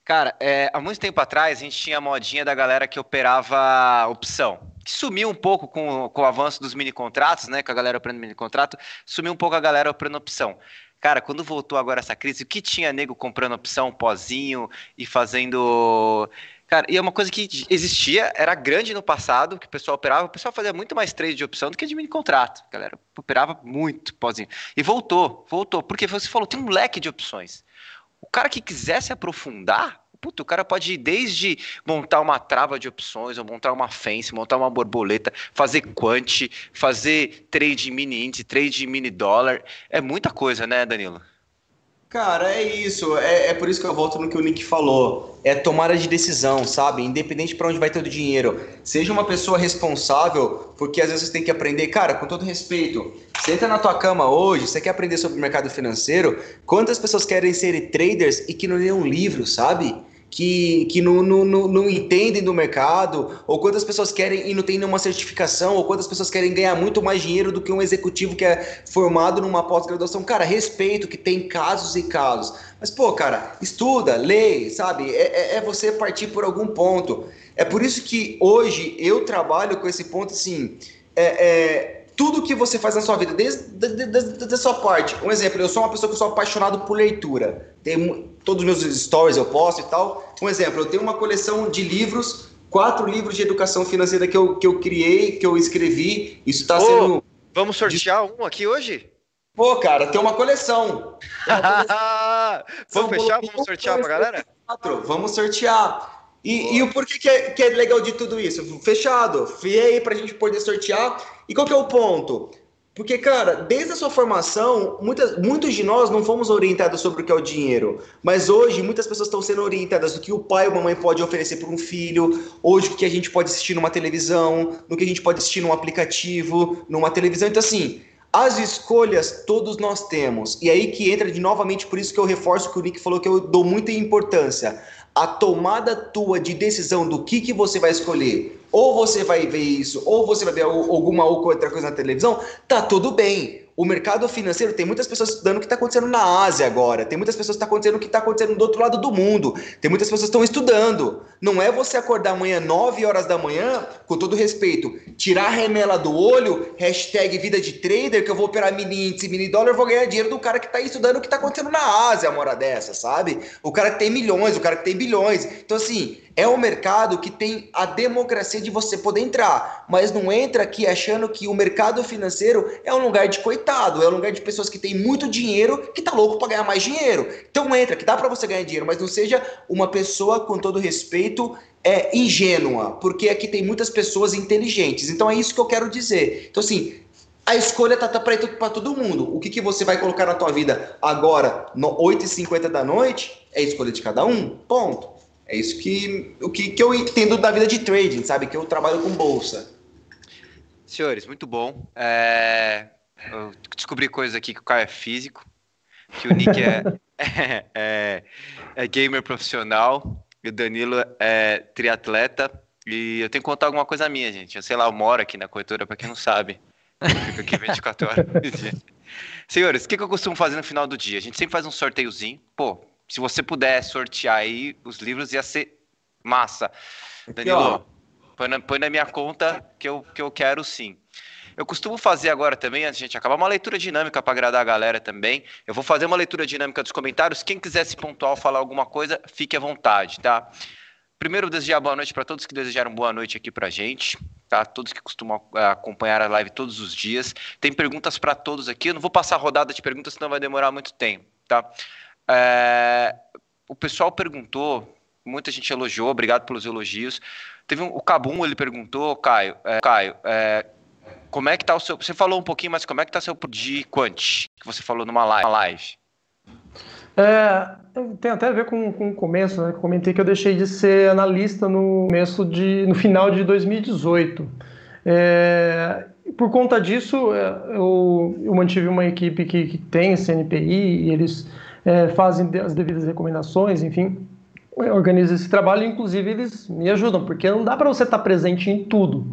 Cara, é, há muito tempo atrás a gente tinha a modinha da galera que operava opção, que sumiu um pouco com, com o avanço dos mini contratos, né? Com a galera operando mini contrato, sumiu um pouco a galera operando opção. Cara, quando voltou agora essa crise, o que tinha nego comprando opção, pozinho e fazendo Cara, e é uma coisa que existia, era grande no passado, que o pessoal operava, o pessoal fazia muito mais trade de opção do que de mini contrato. Galera operava muito pozinho. E voltou, voltou, porque você falou, tem um leque de opções. O cara que quiser se aprofundar, puto, o cara pode ir desde montar uma trava de opções, ou montar uma fence, montar uma borboleta, fazer quant, fazer trade mini índice, trade mini dólar. É muita coisa, né, Danilo? Cara, é isso. É, é por isso que eu volto no que o Nick falou. É tomada de decisão, sabe? Independente para onde vai ter o dinheiro. Seja uma pessoa responsável, porque às vezes você tem que aprender. Cara, com todo respeito, você entra na tua cama hoje, você quer aprender sobre o mercado financeiro. Quantas pessoas querem ser traders e que não lêem um livro, sabe? Que, que não, não, não, entendem do mercado, ou quantas pessoas querem e não tem nenhuma certificação, ou quantas pessoas querem ganhar muito mais dinheiro do que um executivo que é formado numa pós-graduação. Cara, respeito que tem casos e casos. Mas, pô, cara, estuda, lê, sabe? É, é, é você partir por algum ponto. É por isso que hoje eu trabalho com esse ponto assim. É, é, tudo que você faz na sua vida, desde a sua parte. Um exemplo, eu sou uma pessoa que sou apaixonado por leitura. Tem todos os meus stories eu posto e tal. Um exemplo, eu tenho uma coleção de livros, quatro livros de educação financeira que eu, que eu criei, que eu escrevi. Isso está sendo. Vamos sortear um aqui hoje? Pô, cara, tem uma coleção. Tem uma coleção. vamos fechar? Vamos sortear pra galera? Vamos sortear. E, e, o porquê que é, que é legal de tudo isso? Fechado. Fui aí pra gente poder sortear. E qual que é o ponto? Porque, cara, desde a sua formação, muitas, muitos de nós não fomos orientados sobre o que é o dinheiro. Mas hoje, muitas pessoas estão sendo orientadas do que o pai ou a mamãe pode oferecer para um filho, hoje o que a gente pode assistir numa televisão, no que a gente pode assistir num aplicativo, numa televisão. Então, assim, as escolhas todos nós temos. E aí que entra de novamente, por isso que eu reforço que o Nick falou que eu dou muita importância a tomada tua de decisão do que, que você vai escolher, ou você vai ver isso, ou você vai ver alguma outra coisa na televisão, tá tudo bem. O mercado financeiro tem muitas pessoas estudando o que está acontecendo na Ásia agora, tem muitas pessoas que está acontecendo o que está acontecendo do outro lado do mundo, tem muitas pessoas que estão estudando. Não é você acordar amanhã 9 horas da manhã, com todo respeito, tirar a remela do olho, hashtag vida de trader, que eu vou operar mini índice, mini dólar, eu vou ganhar dinheiro do cara que está estudando o que está acontecendo na Ásia, uma hora dessa, sabe? O cara que tem milhões, o cara que tem bilhões. Então, assim, é um mercado que tem a democracia de você poder entrar, mas não entra aqui achando que o mercado financeiro é um lugar de coitado, é um lugar de pessoas que têm muito dinheiro que tá louco para ganhar mais dinheiro. Então entra, que dá para você ganhar dinheiro, mas não seja uma pessoa com todo respeito é ingênua, porque aqui tem muitas pessoas inteligentes. Então é isso que eu quero dizer. Então assim, a escolha tá, tá para todo mundo. O que, que você vai colocar na tua vida agora, no 8h50 da noite, é escolha de cada um. Ponto. É isso que, o que, que eu entendo da vida de trading, sabe? Que eu trabalho com bolsa. Senhores, muito bom. É... Eu descobri coisas aqui que o Caio é físico, que o Nick é, é, é, é gamer profissional, e o Danilo é triatleta. E eu tenho que contar alguma coisa minha, gente. Eu sei lá, eu moro aqui na corretora, para quem não sabe. Eu fico aqui 24 horas por dia. Senhores, o que, que eu costumo fazer no final do dia? A gente sempre faz um sorteiozinho. Pô, se você puder sortear aí os livros, ia ser massa. Danilo, põe na, põe na minha conta que eu, que eu quero sim. Eu costumo fazer agora também, antes de a gente acabar, uma leitura dinâmica para agradar a galera também. Eu vou fazer uma leitura dinâmica dos comentários. Quem quiser se pontuar ou falar alguma coisa, fique à vontade, tá? Primeiro, desejar boa noite para todos que desejaram boa noite aqui para gente, tá? Todos que costumam eh, acompanhar a live todos os dias. Tem perguntas para todos aqui. Eu não vou passar a rodada de perguntas, senão vai demorar muito tempo, tá? É... O pessoal perguntou, muita gente elogiou, obrigado pelos elogios. Teve um, o Cabum, ele perguntou, Caio, é, Caio, é, como é que tá o seu. Você falou um pouquinho, mas como é que tá seu de Quant, que você falou numa live? É, tem até a ver com, com o começo, né? Comentei que eu deixei de ser analista no começo de, no final de 2018. É, por conta disso, é, eu, eu, mantive uma equipe que, que tem CNPI e eles é, fazem as devidas recomendações, enfim, organizam esse trabalho. Inclusive, eles me ajudam, porque não dá para você estar presente em tudo.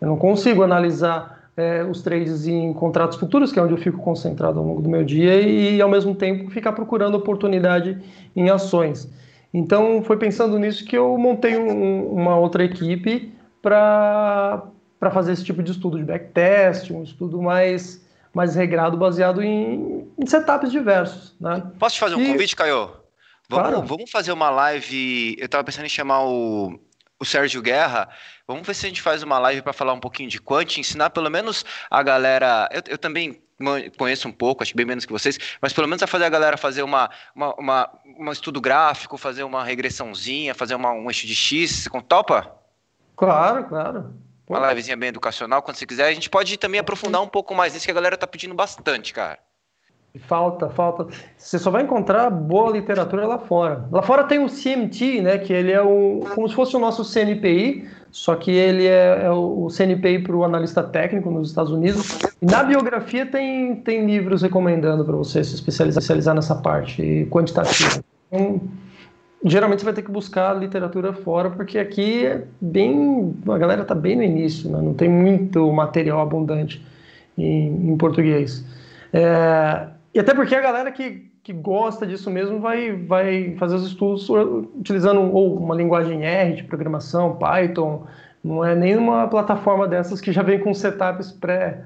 Eu não consigo analisar é, os trades em contratos futuros, que é onde eu fico concentrado ao longo do meu dia, e ao mesmo tempo ficar procurando oportunidade em ações. Então foi pensando nisso que eu montei um, uma outra equipe para fazer esse tipo de estudo de backtest, um estudo mais, mais regrado, baseado em, em setups diversos. Né? Posso te fazer um e... convite, Caio? Vamos, claro. vamos fazer uma live. Eu estava pensando em chamar o, o Sérgio Guerra Vamos ver se a gente faz uma live para falar um pouquinho de quant, ensinar pelo menos a galera. Eu, eu, também conheço um pouco, acho bem menos que vocês, mas pelo menos a fazer a galera fazer uma, uma, uma, um estudo gráfico, fazer uma regressãozinha, fazer uma, um eixo de X. Você topa? Claro, claro. Uma livezinha bem educacional, quando você quiser. A gente pode também aprofundar um pouco mais nisso que a galera tá pedindo bastante, cara. Falta, falta. Você só vai encontrar boa literatura lá fora. Lá fora tem o CMT, né? Que ele é o, como se fosse o nosso CNPI, só que ele é, é o CNPI para o analista técnico nos Estados Unidos. E na biografia tem, tem livros recomendando para você se especializar, especializar nessa parte quantitativa. Então, geralmente você vai ter que buscar literatura fora, porque aqui é bem. A galera está bem no início, né? não tem muito material abundante em, em português. É, e até porque a galera que, que gosta disso mesmo vai, vai fazer os estudos utilizando ou uma linguagem R de programação, Python, não é nenhuma plataforma dessas que já vem com setups pré,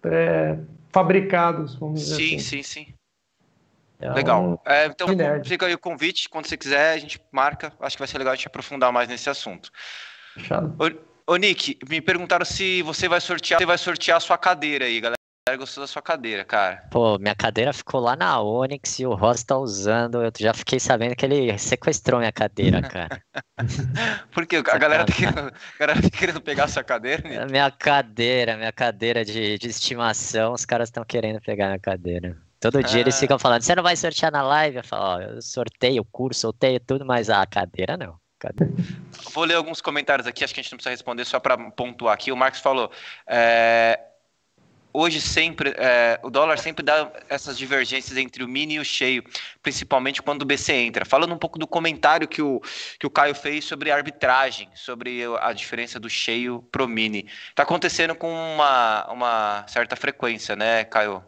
pré-fabricados, vamos dizer sim, assim. Sim, sim, sim. É legal. Um... É, então fica aí o convite, quando você quiser, a gente marca. Acho que vai ser legal a gente aprofundar mais nesse assunto. Fechado. Ô, ô Nick, me perguntaram se você vai sortear, você vai sortear a sua cadeira aí, galera gostou da sua cadeira, cara. Pô, minha cadeira ficou lá na Onix e o Ross tá usando. Eu já fiquei sabendo que ele sequestrou minha cadeira, cara. Porque a galera, tá querendo, a galera tá querendo pegar a sua cadeira? Né? Minha cadeira, minha cadeira de, de estimação, os caras estão querendo pegar minha cadeira. Todo dia eles ah. ficam falando, você não vai sortear na live? Eu falo, ó, eu sorteio o curso, sorteio tudo, mas a cadeira não. Cadeira. Vou ler alguns comentários aqui, acho que a gente não precisa responder, só para pontuar aqui. O Marcos falou, é, hoje sempre é, o dólar sempre dá essas divergências entre o mini e o cheio, principalmente quando o BC entra. Falando um pouco do comentário que o, que o Caio fez sobre arbitragem, sobre a diferença do cheio pro mini. Está acontecendo com uma, uma certa frequência, né, Caio?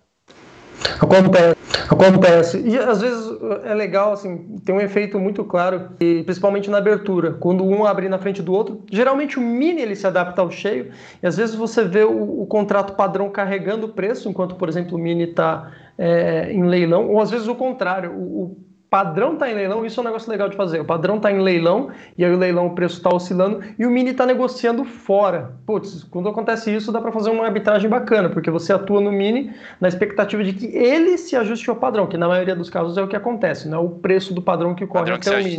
Acontece, acontece. E às vezes é legal, assim, tem um efeito muito claro, e principalmente na abertura. Quando um abre na frente do outro, geralmente o mini ele se adapta ao cheio, e às vezes você vê o, o contrato padrão carregando o preço, enquanto, por exemplo, o mini está é, em leilão, ou às vezes o contrário, o, o padrão está em leilão, isso é um negócio legal de fazer. O padrão está em leilão, e aí o leilão, o preço está oscilando, e o mini está negociando fora. Putz, quando acontece isso, dá para fazer uma arbitragem bacana, porque você atua no mini na expectativa de que ele se ajuste ao padrão, que na maioria dos casos é o que acontece, não é o preço do padrão que corre até o mini.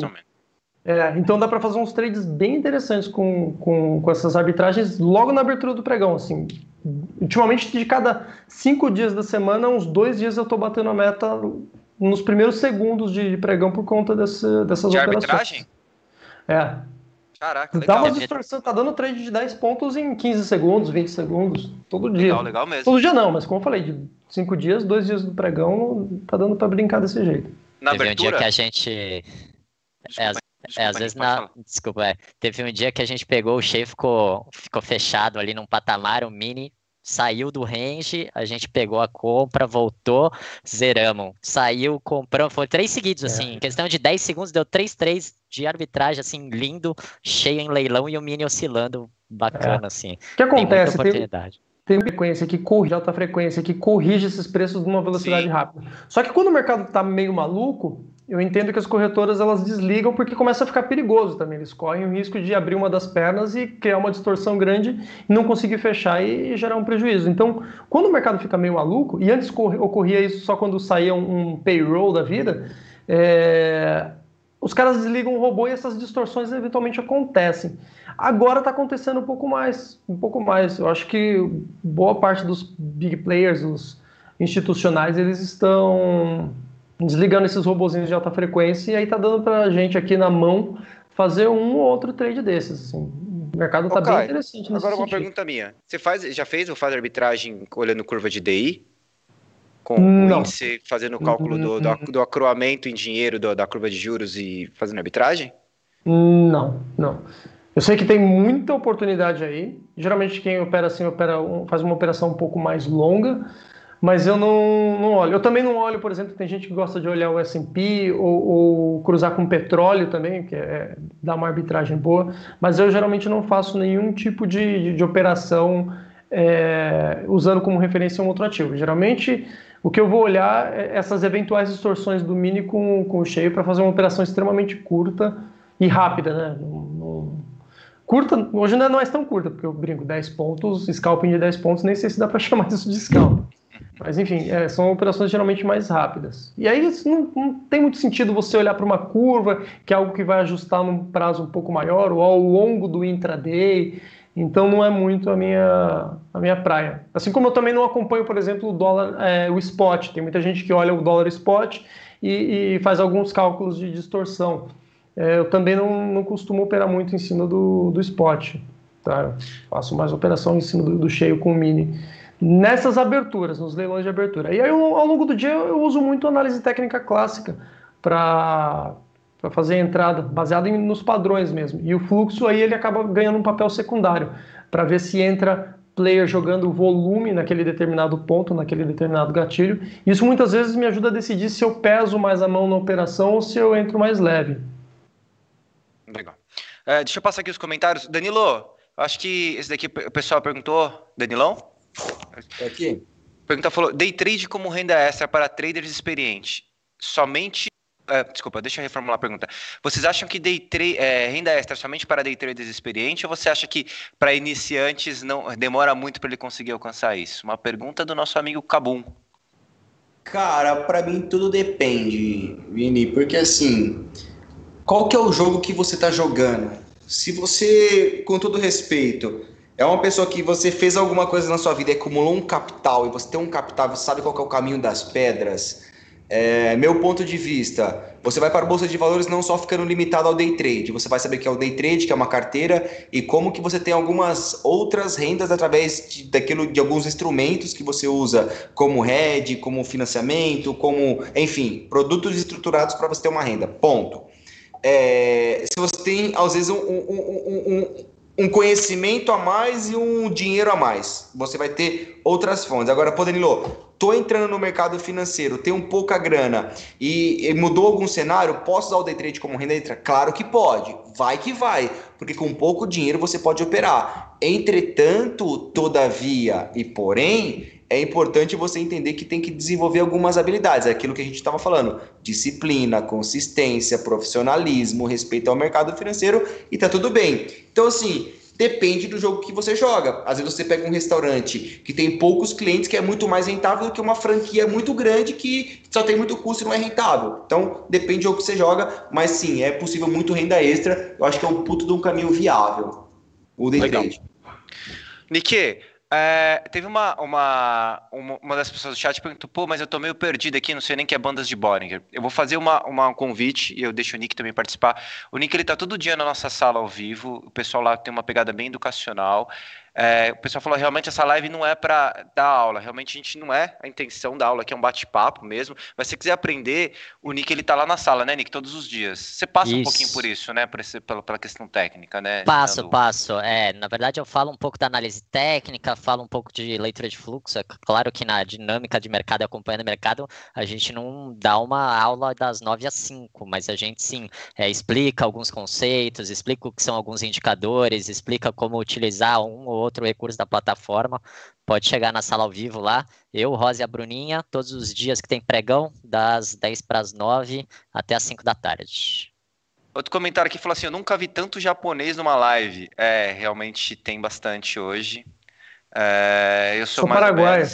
É, então dá para fazer uns trades bem interessantes com, com, com essas arbitragens logo na abertura do pregão, assim. ultimamente, de cada cinco dias da semana, uns dois dias eu estou batendo a meta nos primeiros segundos de pregão por conta desse, dessas de operações. arbitragem? É. Caraca, legal. Dá uma distorção, tá dando trade de 10 pontos em 15 segundos, 20 segundos, todo dia. Legal, legal mesmo. Todo dia não, mas como eu falei, de 5 dias, dois dias do pregão, tá dando para brincar desse jeito. Na Teve abertura? um dia que a gente... Desculpa, é, desculpa, é, às vezes na... Desculpa, é. Teve um dia que a gente pegou o cheio ficou, ficou fechado ali num patamar, o um mini saiu do range, a gente pegou a compra, voltou, zeramos. Saiu, compramos, foi três seguidos, é. assim, em questão de 10 segundos, deu três, três de arbitragem, assim, lindo, cheio em leilão e o mini oscilando, bacana, é. assim. O que acontece? Tem, oportunidade. tem uma frequência que corrige, alta frequência, que corrige esses preços numa velocidade Sim. rápida. Só que quando o mercado tá meio maluco, eu entendo que as corretoras elas desligam porque começa a ficar perigoso também. Eles correm o risco de abrir uma das pernas e criar uma distorção grande e não conseguir fechar e gerar um prejuízo. Então, quando o mercado fica meio maluco, e antes ocorria isso só quando saía um payroll da vida, é... os caras desligam o robô e essas distorções eventualmente acontecem. Agora está acontecendo um pouco mais, um pouco mais. Eu acho que boa parte dos big players, os institucionais, eles estão desligando esses robozinhos de alta frequência e aí tá dando pra gente aqui na mão fazer um ou outro trade desses. Assim. O mercado tá bem interessante nesse Agora uma pergunta minha. Você faz, já fez ou faz arbitragem olhando curva de DI? Com Não. o índice fazendo o cálculo do, do, do acroamento em dinheiro do, da curva de juros e fazendo arbitragem? Não, não. Eu sei que tem muita oportunidade aí. Geralmente quem opera assim opera, faz uma operação um pouco mais longa, mas eu não, não olho. Eu também não olho, por exemplo, tem gente que gosta de olhar o S&P ou, ou, cruzar com petróleo também, que é, dá uma arbitragem boa, mas eu geralmente não faço nenhum tipo de, de, de operação é, usando como referência um outro ativo. Geralmente, o que eu vou olhar é essas eventuais distorções do mini com, com o cheio para fazer uma operação extremamente curta e rápida, né? curta, hoje não é mais tão curta, porque eu brinco, 10 pontos, scalping de 10 pontos, nem sei se dá para chamar isso de scalping. Mas enfim, é, são operações geralmente mais rápidas. E aí não, não tem muito sentido você olhar para uma curva, que é algo que vai ajustar num prazo um pouco maior, ou ao longo do intraday. Então não é muito a minha, a minha praia. Assim como eu também não acompanho, por exemplo, o dólar, é, o spot. Tem muita gente que olha o dólar spot e, e faz alguns cálculos de distorção. É, eu também não, não costumo operar muito em cima do, do spot. Tá? Faço mais operação em cima do, do cheio com mini nessas aberturas, nos leilões de abertura. E aí, ao longo do dia, eu uso muito análise técnica clássica para fazer a entrada, baseado nos padrões mesmo. E o fluxo aí ele acaba ganhando um papel secundário, para ver se entra player jogando volume naquele determinado ponto, naquele determinado gatilho. Isso muitas vezes me ajuda a decidir se eu peso mais a mão na operação ou se eu entro mais leve. Legal. É, deixa eu passar aqui os comentários. Danilo, acho que esse daqui o pessoal perguntou. Danilão? Aqui. Pergunta falou: day trade como renda extra para traders experientes. Somente. É, desculpa, deixa eu reformular a pergunta. Vocês acham que day tra é, renda extra somente para day traders experientes ou você acha que para iniciantes não demora muito para ele conseguir alcançar isso? Uma pergunta do nosso amigo Cabum. Cara, para mim tudo depende, Vini, porque assim, qual que é o jogo que você está jogando? Se você, com todo respeito, é uma pessoa que você fez alguma coisa na sua vida e acumulou um capital, e você tem um capital, você sabe qual é o caminho das pedras. É, meu ponto de vista, você vai para a bolsa de valores não só ficando limitado ao day trade, você vai saber que é o day trade, que é uma carteira e como que você tem algumas outras rendas através de, daquilo de alguns instrumentos que você usa, como hedge, como financiamento, como, enfim, produtos estruturados para você ter uma renda. Ponto. É, se você tem às vezes um, um, um, um conhecimento a mais e um dinheiro a mais. Você vai ter outras fontes. Agora, pô, Danilo, tô entrando no mercado financeiro, tenho pouca grana e, e mudou algum cenário, posso usar o day trade como renda extra? Claro que pode, vai que vai, porque com pouco dinheiro você pode operar. Entretanto, todavia e porém, é importante você entender que tem que desenvolver algumas habilidades, é aquilo que a gente estava falando, disciplina, consistência, profissionalismo, respeito ao mercado financeiro e tá tudo bem. Então assim, depende do jogo que você joga. Às vezes você pega um restaurante que tem poucos clientes que é muito mais rentável do que uma franquia muito grande que só tem muito custo e não é rentável. Então depende do jogo que você joga, mas sim, é possível muito renda extra. Eu acho que é um puto de um caminho viável. O day trade. Nick, É, teve uma, uma, uma, das pessoas do chat perguntou, pô, mas eu tô meio perdido aqui, não sei nem que é bandas de Bollinger. Eu vou fazer uma, uma, um convite e eu deixo o Nick também participar. O Nick, ele tá todo dia na nossa sala ao vivo, o pessoal lá tem uma pegada bem educacional. É, o pessoal falou, realmente essa live não é para dar aula, realmente a gente não é a intenção da aula, que é um bate-papo mesmo, mas se você quiser aprender, o Nick ele tá lá na sala, né, Nick, todos os dias. Você passa isso. um pouquinho por isso, né, por esse, pela, pela questão técnica, né? Passo, passo. É, na verdade eu falo um pouco da análise técnica, falo um pouco de leitura de fluxo, é claro que na dinâmica de mercado e acompanhando o mercado, a gente não dá uma aula das 9 às 5, mas a gente sim é, explica alguns conceitos, explica o que são alguns indicadores, explica como utilizar um ou outro recurso da plataforma. Pode chegar na sala ao vivo lá. Eu, Rosa e a Bruninha, todos os dias que tem pregão, das 10 para as 9 até as 5 da tarde. Outro comentário aqui falou assim: Eu nunca vi tanto japonês numa live. É, realmente tem bastante hoje. É, eu sou, sou paraguaio.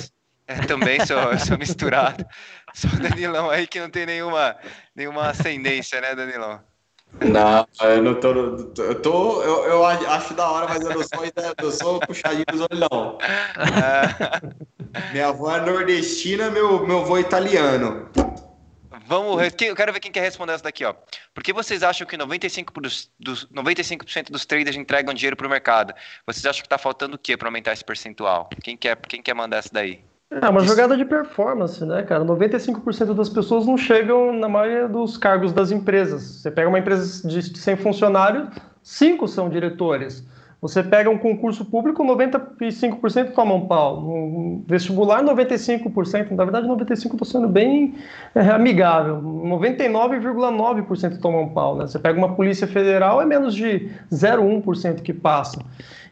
É, também sou, sou misturado. Sou Danilão aí que não tem nenhuma, nenhuma ascendência, né, Danilão? Não, eu não tô. Eu, tô eu, eu acho da hora, mas eu não sou, eu sou puxadinho dos olhos, não. Minha avó é nordestina, meu, meu avô é italiano. Vamos, eu quero ver quem quer responder essa daqui, ó. Por que vocês acham que 95%, dos, dos, 95 dos traders entregam dinheiro para o mercado? Vocês acham que está faltando o quê para aumentar esse percentual? Quem quer, quem quer mandar essa daí? É uma jogada de performance, né, cara? 95% das pessoas não chegam na maioria dos cargos das empresas. Você pega uma empresa de 100 funcionários, 5 são diretores. Você pega um concurso público, 95% toma um pau. No vestibular, 95%. Na verdade, 95% estou sendo bem é, amigável. 99,9% toma um pau. Né? Você pega uma polícia federal, é menos de 0,1% que passa.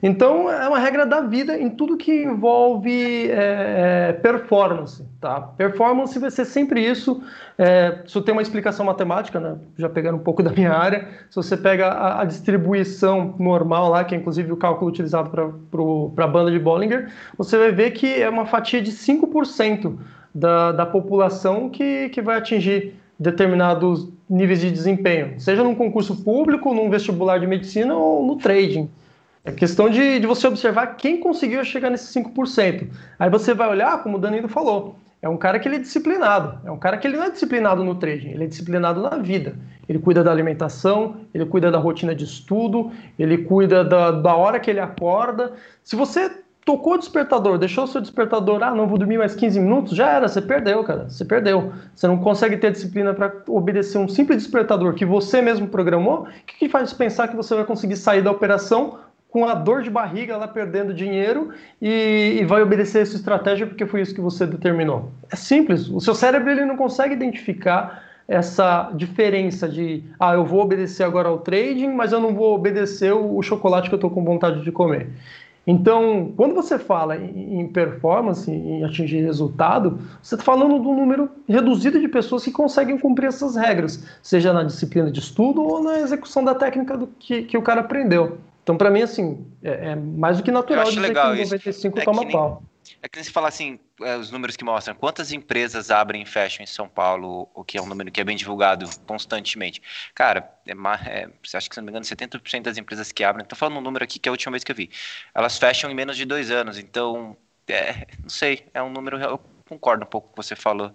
Então, é uma regra da vida em tudo que envolve é, é, performance. Tá? Performance vai ser sempre isso. É, isso tem uma explicação matemática, né? já pegando um pouco da minha área. Se você pega a, a distribuição normal lá, que é inclusive o cálculo utilizado para a banda de Bollinger, você vai ver que é uma fatia de 5% da, da população que, que vai atingir determinados níveis de desempenho, seja num concurso público, num vestibular de medicina ou no trading. É questão de, de você observar quem conseguiu chegar nesses 5%. Aí você vai olhar, como o Danilo falou, é um cara que ele é disciplinado. É um cara que ele não é disciplinado no trading, ele é disciplinado na vida. Ele cuida da alimentação, ele cuida da rotina de estudo, ele cuida da, da hora que ele acorda. Se você tocou o despertador, deixou o seu despertador, ah, não vou dormir mais 15 minutos, já era, você perdeu, cara. Você perdeu. Você não consegue ter disciplina para obedecer um simples despertador que você mesmo programou. O que, que faz pensar que você vai conseguir sair da operação com a dor de barriga lá perdendo dinheiro e, e, vai obedecer essa estratégia porque foi isso que você determinou. É simples. O seu cérebro ele não consegue identificar essa diferença de ah, eu vou obedecer agora ao trading, mas eu não vou obedecer o, o chocolate que eu estou com vontade de comer. Então, quando você fala em performance, em atingir resultado, você está falando de um número reduzido de pessoas que conseguem cumprir essas regras, seja na disciplina de estudo ou na execução da técnica do que, que o cara aprendeu. Então, para mim, assim, é, é, mais do que natural dizer legal que 95 é toma nem, pau. É que nem se fala assim, é, os números que mostram quantas empresas abrem e fecham em São Paulo, o que é um número que é bem divulgado constantemente. Cara, é, é, acho que, se não me engano, 70% das empresas que abrem, estou falando um número aqui que é a última vez que eu vi, elas fecham em menos de dois anos. Então, é, não sei, é um número, eu concordo um pouco com o que você falou.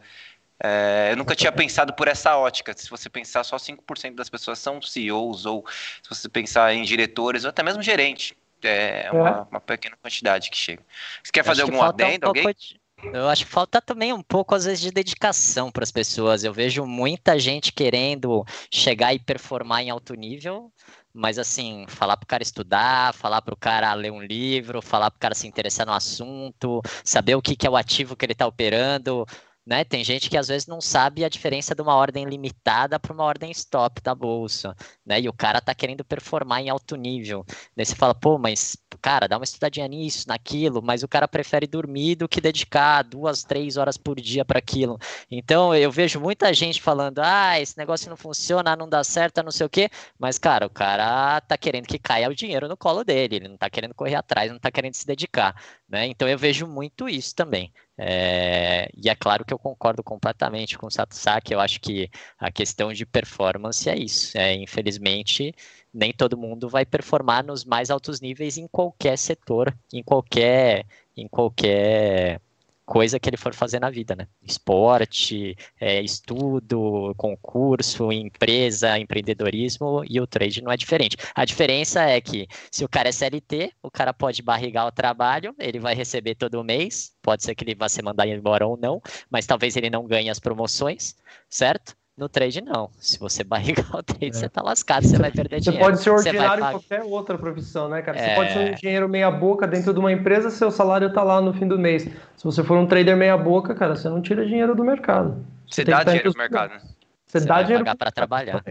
É, eu nunca tinha pensado por essa ótica. Se você pensar, só 5% das pessoas são CEOs, ou se você pensar em diretores, ou até mesmo gerente. É uma, é. uma pequena quantidade que chega. Você quer fazer algum adendo? Um alguém? De... Eu acho que falta também um pouco, às vezes, de dedicação para as pessoas. Eu vejo muita gente querendo chegar e performar em alto nível, mas assim, falar para o cara estudar, falar para o cara ler um livro, falar para o cara se interessar no assunto, saber o que, que é o ativo que ele está operando, né? Tem gente que às vezes não sabe a diferença de uma ordem limitada para uma ordem stop da bolsa, né? E o cara tá querendo performar em alto nível. Daí você fala, pô, mas cara, dá uma estudadinha nisso, naquilo, mas o cara prefere dormir do que dedicar duas, três horas por dia para aquilo. Então eu vejo muita gente falando, ah, esse negócio não funciona, não dá certo, não sei o quê, mas cara, o cara tá querendo que caia o dinheiro no colo dele, ele não tá querendo correr atrás, não tá querendo se dedicar, né? Então eu vejo muito isso também. É, e é claro que eu concordo completamente com o Satsaki, eu acho que a questão de performance é isso. É, infelizmente, nem todo mundo vai performar nos mais altos níveis em qualquer setor, em qualquer em qualquer coisa que ele for fazer na vida, né? Esporte, é, estudo, concurso, empresa, empreendedorismo e o trade não é diferente. A diferença é que se o cara é CLT, o cara pode barrigar o trabalho, ele vai receber todo mês, pode ser que ele vá ser mandado embora ou não, mas talvez ele não ganhe as promoções, certo? No trade, não. Se você barrigar o trade, é. você tá lascado, você vai perder você dinheiro. Pode ser ordinário em qualquer outra profissão, né, cara? Você é... pode ser um engenheiro meia-boca dentro de uma empresa, seu salário tá lá no fim do mês. Se você for um trader meia-boca, cara, você não tira dinheiro do mercado. Você, você dá dinheiro do mercado. Você, você dá dinheiro pagar para trabalhar.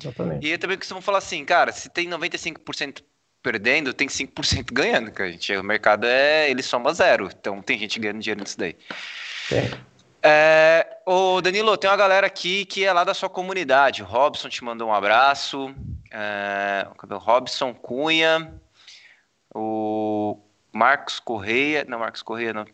Exatamente. E eu também costumo falar assim, cara, se tem 95% perdendo, tem 5% ganhando, cara. Gente, o mercado é, ele soma zero. Então tem gente ganhando dinheiro nisso daí. É. É, ô Danilo, tem uma galera aqui que é lá da sua comunidade. Robson te mandou um abraço. É, o Robson Cunha. O Marcos Correia. Não, Marcos Correia não.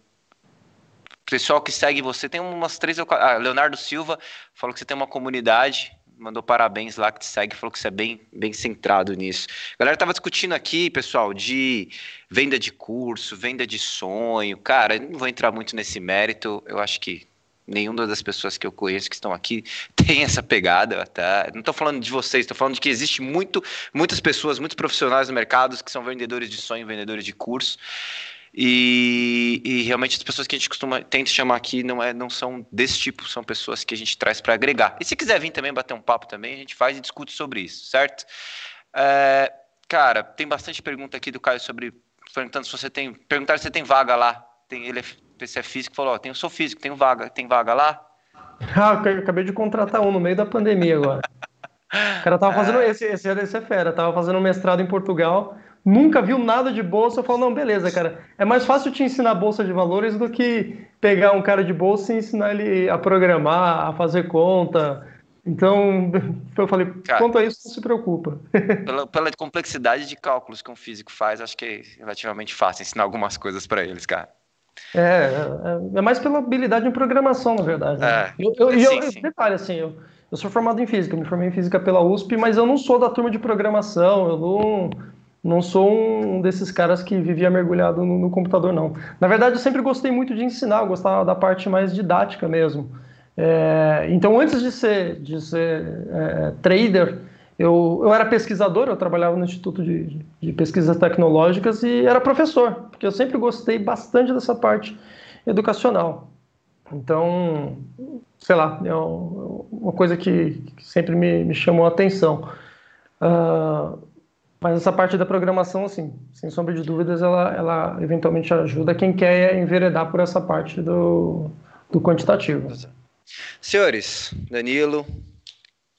Pessoal que segue você, tem umas três. Ah, Leonardo Silva falou que você tem uma comunidade mandou parabéns lá que te segue, falou que você é bem, bem centrado nisso. A galera tava discutindo aqui, pessoal, de venda de curso, venda de sonho. Cara, não vou entrar muito nesse mérito. Eu acho que nenhuma das pessoas que eu conheço que estão aqui tem essa pegada, tá? Não estou falando de vocês, estou falando de que existe muito, muitas pessoas, muitos profissionais no mercado que são vendedores de sonho, vendedores de curso. E, e, realmente as pessoas que a gente costuma tenta chamar aqui não, é, não são desse tipo, são pessoas que a gente traz para agregar. E se quiser vir também bater um papo também, a gente faz e discute sobre isso, certo? É, cara, tem bastante pergunta aqui do Caio sobre perguntando se você tem, perguntar se você tem vaga lá. Tem, ele PC é físico, falou, ó, tem, eu sou físico, tem vaga, tem vaga lá? Ah, eu acabei de contratar um no meio da pandemia agora. O cara tava fazendo, esse, esse, esse é fera, tava fazendo um mestrado em Portugal, nunca viu nada de bolsa, eu falo, não, beleza, cara, é mais fácil te ensinar bolsa de valores do que pegar um cara de bolsa e ensinar ele a programar, a fazer conta, então, eu falei, Cara, quanto a isso, não se preocupa. Pela, pela, complexidade de cálculos que um físico faz, acho que é relativamente fácil ensinar algumas coisas para eles, cara. É, é, é, mais pela habilidade em programação, na verdade. Né? É, eu, eu, sim, eu, sim. Detalhe, assim, eu, eu sou formado em física, me formei em física pela USP, mas eu não sou da turma de programação, eu não, não sou um desses caras que vivia mergulhado no, no computador, não. Na verdade, eu sempre gostei muito de ensinar, eu gostava da parte mais didática mesmo. É, então, antes de ser, de ser é, trader, eu, eu era pesquisador, eu trabalhava no Instituto de, de, Pesquisas Tecnológicas e era professor, porque eu sempre gostei bastante dessa parte educacional. Então, sei lá, é uma coisa que, que sempre me, me, chamou a atenção. Uh, mas essa parte da programação, assim, sem sombra de dúvidas, ela, ela eventualmente ajuda quem quer enveredar por essa parte do, do quantitativo. Senhores, Danilo,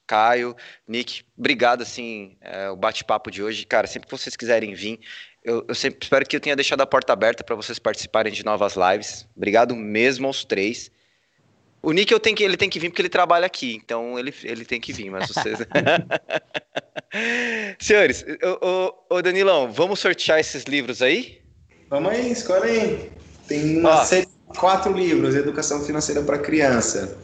Caio, Nick, obrigado, assim, é, o bate-papo de hoje. Cara, sempre que vocês quiserem vir, eu, eu sempre espero que eu tenha deixado a porta aberta para vocês participarem de novas lives. Obrigado mesmo aos três. O Nick eu tenho que, ele tem que vir porque ele trabalha aqui, então ele, ele tem que vir, mas vocês. Senhores, o, o, Danilão, vamos sortear esses livros aí? Vamos aí, escolhe aí. Tem uma Ó, série de quatro livros, Educação Financeira para Criança.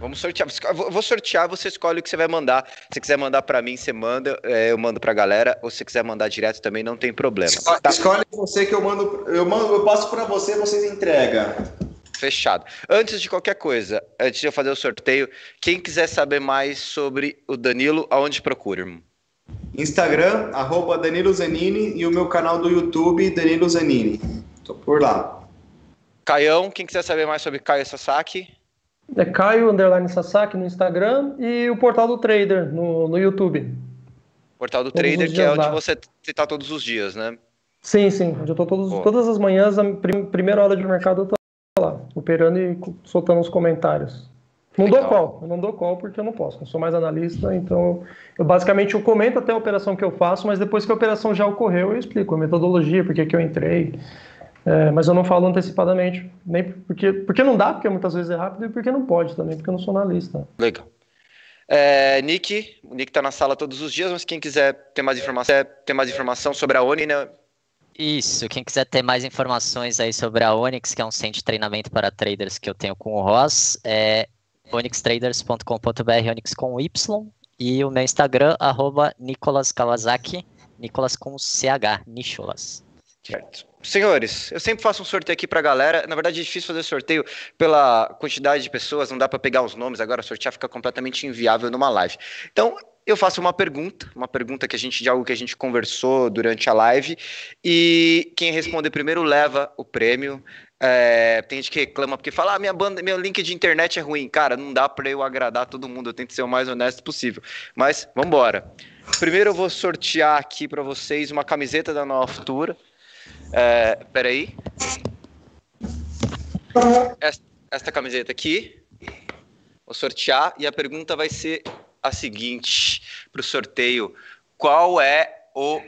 Vamos sortear. Vou sortear, você escolhe o que você vai mandar. Se quiser mandar para mim, você manda, é, eu mando para a galera. Ou se você quiser mandar direto também, não tem problema. Escolhe, tá? escolhe você que eu mando, eu mando, eu passo para você, vocês entregam. Fechado. Antes de qualquer coisa, antes de eu fazer o sorteio, quem quiser saber mais sobre o Danilo, aonde procura, irmão? Instagram, arroba Danilo Zanini e o meu canal do YouTube, Danilo Zanini. Tô por lá. Caião, quem quiser saber mais sobre Caio Sasaki? É Caio Underline Sasaki no Instagram e o Portal do Trader no, no YouTube. Portal do todos Trader, que é onde lá. você está todos os dias, né? Sim, sim. Onde eu tô todos, todas as manhãs, a prim, primeira hora de mercado, eu tô lá, operando e soltando os comentários. Não Legal. dou call, eu não dou call porque eu não posso, não sou mais analista, então eu basicamente eu comento até a operação que eu faço, mas depois que a operação já ocorreu, eu explico a metodologia, por que eu entrei, é, mas eu não falo antecipadamente, nem porque, porque não dá, porque muitas vezes é rápido, e porque não pode também, porque eu não sou analista. Legal. É, Nick, o Nick está na sala todos os dias, mas quem quiser ter mais informação, ter mais informação sobre a Oni, né? Isso, quem quiser ter mais informações aí sobre a Onyx, que é um centro de treinamento para traders que eu tenho com o Ross, é onyxtraders.com.br, Onyx com Y, e o meu Instagram, arroba Nicolas Kawasaki, Nicolas com CH, Nicholas. Certo. Senhores, eu sempre faço um sorteio aqui pra galera. Na verdade, é difícil fazer sorteio pela quantidade de pessoas, não dá para pegar os nomes agora, sortear fica completamente inviável numa live. Então, eu faço uma pergunta, uma pergunta que a gente de algo que a gente conversou durante a live, e quem responder primeiro leva o prêmio. É, tem gente que reclama porque fala: ah, minha banda, meu link de internet é ruim. Cara, não dá para eu agradar todo mundo, eu tento ser o mais honesto possível. Mas vamos embora. Primeiro eu vou sortear aqui para vocês uma camiseta da Nova Futura. É, peraí. Esta, esta camiseta aqui. Vou sortear e a pergunta vai ser a seguinte para o sorteio: Qual é o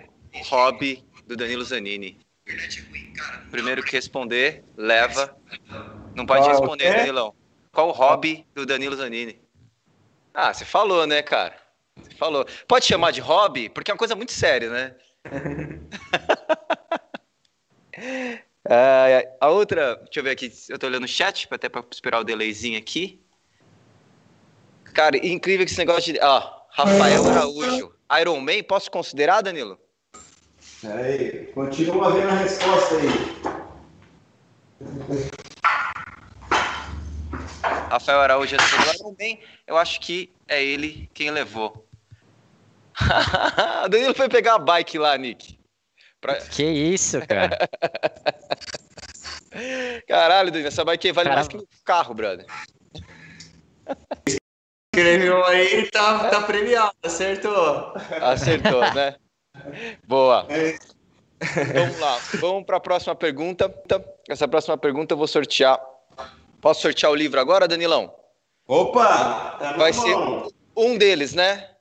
hobby do Danilo Zanini? Primeiro que responder, leva. Não pode responder, é? Danilão. Qual o hobby do Danilo Zanini? Ah, você falou, né, cara? Você falou. Pode chamar de hobby? Porque é uma coisa muito séria, né? uh, a outra, deixa eu ver aqui, eu tô olhando o chat, até para esperar o delayzinho aqui. Cara, incrível que esse negócio de. Ó, Rafael Araújo. Iron Man, posso considerar, Danilo? Peraí, continua vendo a resposta aí. Rafael Araújo é Iron Man, eu acho que é ele quem levou. o Danilo foi pegar a bike lá, Nick. Pra... Que isso, cara? Caralho, Danilo, essa bike vale Caramba. mais que um carro, brother. Escreveu aí, tá, tá premiado, acertou. Acertou, né? Boa. Vamos lá, vamos para a próxima pergunta. Essa próxima pergunta eu vou sortear. Posso sortear o livro agora, Danilão? Opa! Tá Vai ser um deles, né?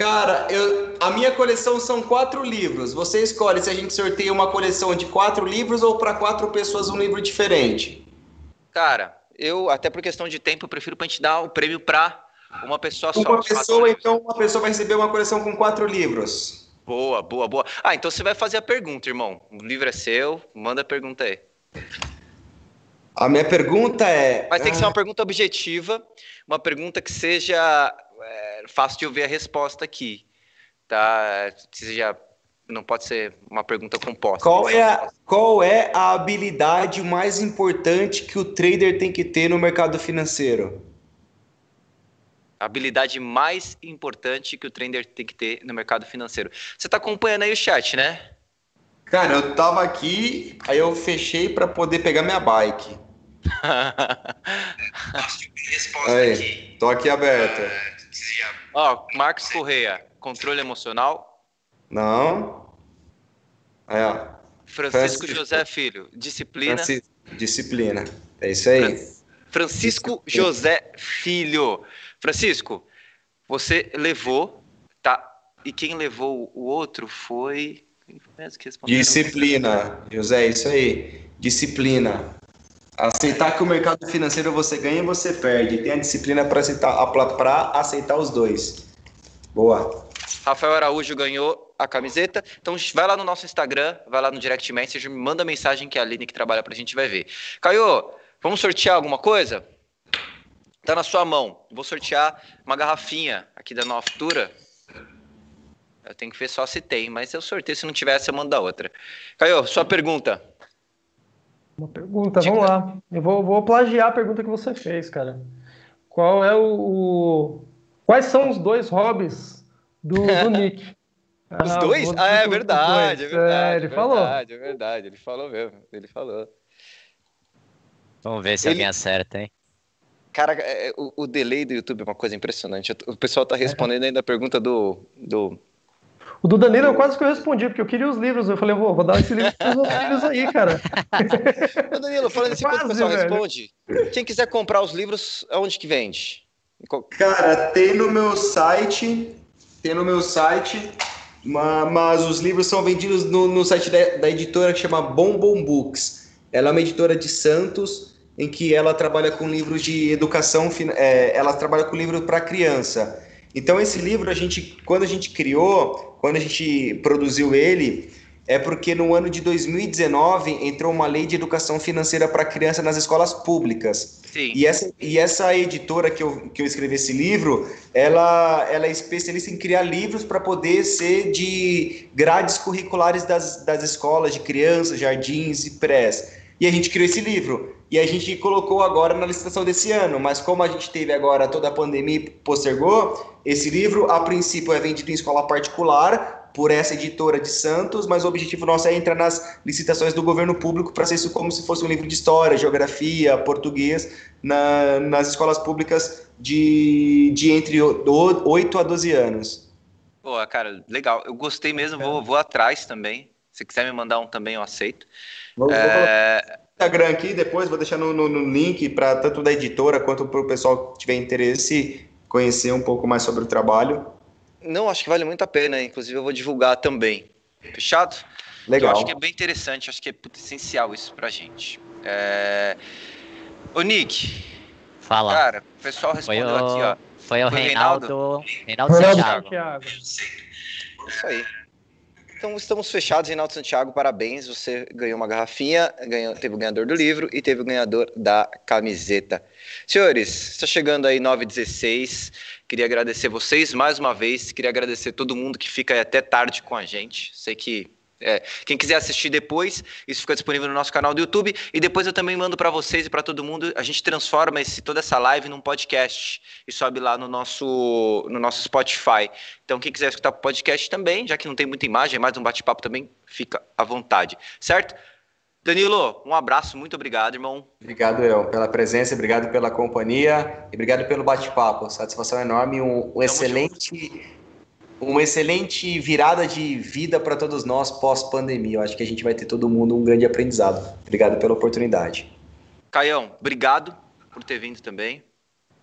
Cara, eu, a minha coleção são quatro livros. Você escolhe se a gente sorteia uma coleção de quatro livros ou para quatro pessoas um livro diferente. Cara, eu, até por questão de tempo, prefiro pra gente dar o prêmio para uma pessoa só. Uma pessoa, então, uma pessoa vai receber uma coleção com quatro livros. Boa, boa, boa. Ah, então você vai fazer a pergunta, irmão. O livro é seu, manda a pergunta aí. A minha pergunta é. Mas tem que ser uma pergunta objetiva, uma pergunta que seja fácil de ouvir a resposta aqui. Tá? Seja não pode ser uma pergunta composta. Qual é, a, qual é a habilidade mais importante que o trader tem que ter no mercado financeiro? A habilidade mais importante que o trader tem que ter no mercado financeiro. Você está acompanhando aí o chat, né? Cara, eu tava aqui, aí eu fechei para poder pegar minha bike. aí, aqui. tô aqui aberto. Ó, Marcos Correia, controle emocional, não. É, ó. Francisco, Francisco José Filho, disciplina. Francisco, disciplina. É isso aí. Francisco disciplina. José Filho. Francisco, você levou, tá? E quem levou o outro foi. Disciplina, José, isso aí. Disciplina. Aceitar que o mercado financeiro você ganha e você perde. Tem a disciplina para aceitar, aceitar os dois. Boa. Rafael Araújo ganhou a camiseta. Então vai lá no nosso Instagram, vai lá no direct message, me manda mensagem que a Aline que trabalha pra gente vai ver. Caio, vamos sortear alguma coisa? Tá na sua mão. Vou sortear uma garrafinha aqui da Nova Futura. Eu tenho que ver só se tem, mas eu sorteio. Se não tivesse, eu mando da outra. Caio, sua pergunta. Uma pergunta, Diga. vamos lá. Eu vou, vou, plagiar a pergunta que você fez, cara. Qual é o, o... Quais são os dois hobbies do, do Nick? Os ah, dois? Ah, é verdade, é verdade. É, ele é falou. Verdade, é verdade, ele falou mesmo. Ele falou. Vamos ver se ele... alguém acerta, hein? Cara, é, é, o, o, delay do YouTube é uma coisa impressionante. O pessoal tá respondendo ainda a pergunta do. do... O do Danilo eu quase que eu respondi, porque eu queria os livros. Eu falei, vou, vou dar esse livro pros meus filhos aí, cara. Ô Danilo, falando assim, quando o pessoal velho. responde, quem quiser comprar os livros, aonde que vende? Cara, tem no meu site. Tem no meu site mas os livros são vendidos no, no site da, da, editora que chama Bombom Books. Ela é uma editora de Santos, em que ela trabalha com livros de educação, é, ela trabalha com livro para criança. Então esse livro a gente, quando a gente criou, quando a gente produziu ele, é porque no ano de 2019 entrou uma lei de educação financeira para criança nas escolas públicas. Sim. E essa, e essa editora que eu, que eu escrevi esse livro, ela, ela é especialista em criar livros para poder ser de grades curriculares das, das escolas de crianças, jardins e prés. E a gente criou esse livro. E a gente colocou agora na licitação desse ano. Mas como a gente teve agora toda a pandemia e postergou, esse livro, a princípio, é vendido em escola particular por essa editora de Santos, mas o objetivo nosso é entrar nas licitações do governo público para ser isso como se fosse um livro de história, geografia, português, na, nas escolas públicas de, de entre 8 a 12 anos. Pô, cara, legal. Eu gostei mesmo, vou, vou atrás também. Se quiser me mandar um também, eu aceito. Vou, é... Instagram aqui, depois vou deixar no, no, no link para tanto da editora quanto para o pessoal que tiver interesse conhecer um pouco mais sobre o trabalho. Não, acho que vale muito a pena. Inclusive, eu vou divulgar também. Fechado? Legal. Eu acho que é bem interessante, acho que é essencial isso pra gente. É... Ô, Nick. Fala. Cara, o pessoal respondeu foi o... aqui, ó. Foi o foi Reinaldo. Reinaldo, Reinaldo Santiago. Isso aí. Então estamos fechados, Reinaldo Santiago, parabéns. Você ganhou uma garrafinha, ganhou, teve o ganhador do livro e teve o ganhador da camiseta. Senhores, está chegando aí 9h16. Queria agradecer vocês mais uma vez. Queria agradecer todo mundo que fica até tarde com a gente. Sei que é, quem quiser assistir depois, isso fica disponível no nosso canal do YouTube. E depois eu também mando para vocês e para todo mundo. A gente transforma esse, toda essa live num podcast e sobe lá no nosso, no nosso Spotify. Então, quem quiser escutar o podcast também, já que não tem muita imagem, é mais um bate-papo também, fica à vontade. Certo? Danilo, um abraço, muito obrigado, irmão. Obrigado, eu, pela presença, obrigado pela companhia e obrigado pelo bate-papo. Satisfação enorme, um, um excelente. Junto uma excelente virada de vida para todos nós pós-pandemia. Eu acho que a gente vai ter todo mundo um grande aprendizado. Obrigado pela oportunidade. Caião, obrigado por ter vindo também.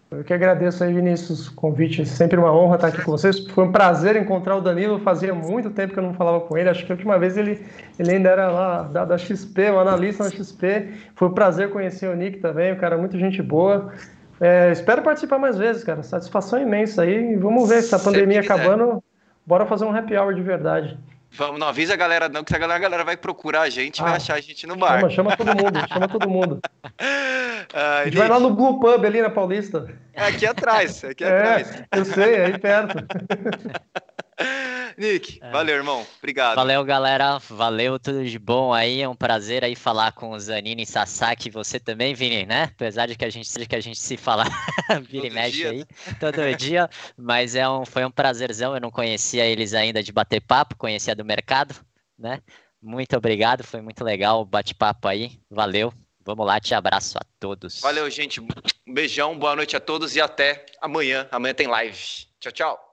Eu que agradeço aí, Vinícius, o convite. Sempre uma honra estar aqui com vocês. Foi um prazer encontrar o Danilo. Fazia muito tempo que eu não falava com ele. Acho que a última vez ele, ele ainda era lá da, da XP, um analista na XP. Foi um prazer conhecer o Nick também, um cara é muito gente boa. É, espero participar mais vezes, cara. Satisfação imensa aí. Vamos ver se a pandemia acabando. Bora fazer um happy hour de verdade. Vamos, não avisa a galera não, que a galera, a galera vai procurar a gente e ah, vai achar a gente no bar. Chama, chama todo mundo, chama todo mundo. Ah, a gente vai lá no Blue Pub ali na Paulista. É aqui atrás, aqui é, atrás. Eu sei, é aí perto. Nick, é. valeu, irmão. Obrigado. Valeu, galera. Valeu, tudo de bom aí. É um prazer aí falar com o Zanini e Sasaki. Você também, Vini, né? Apesar de que a gente, que a gente se fala e mexe dia. aí todo dia. Mas é um, foi um prazerzão. Eu não conhecia eles ainda de bater papo, conhecia do mercado, né? Muito obrigado, foi muito legal o bate-papo aí. Valeu. Vamos lá, te abraço a todos. Valeu, gente. Um beijão, boa noite a todos e até amanhã. Amanhã tem live. Tchau, tchau.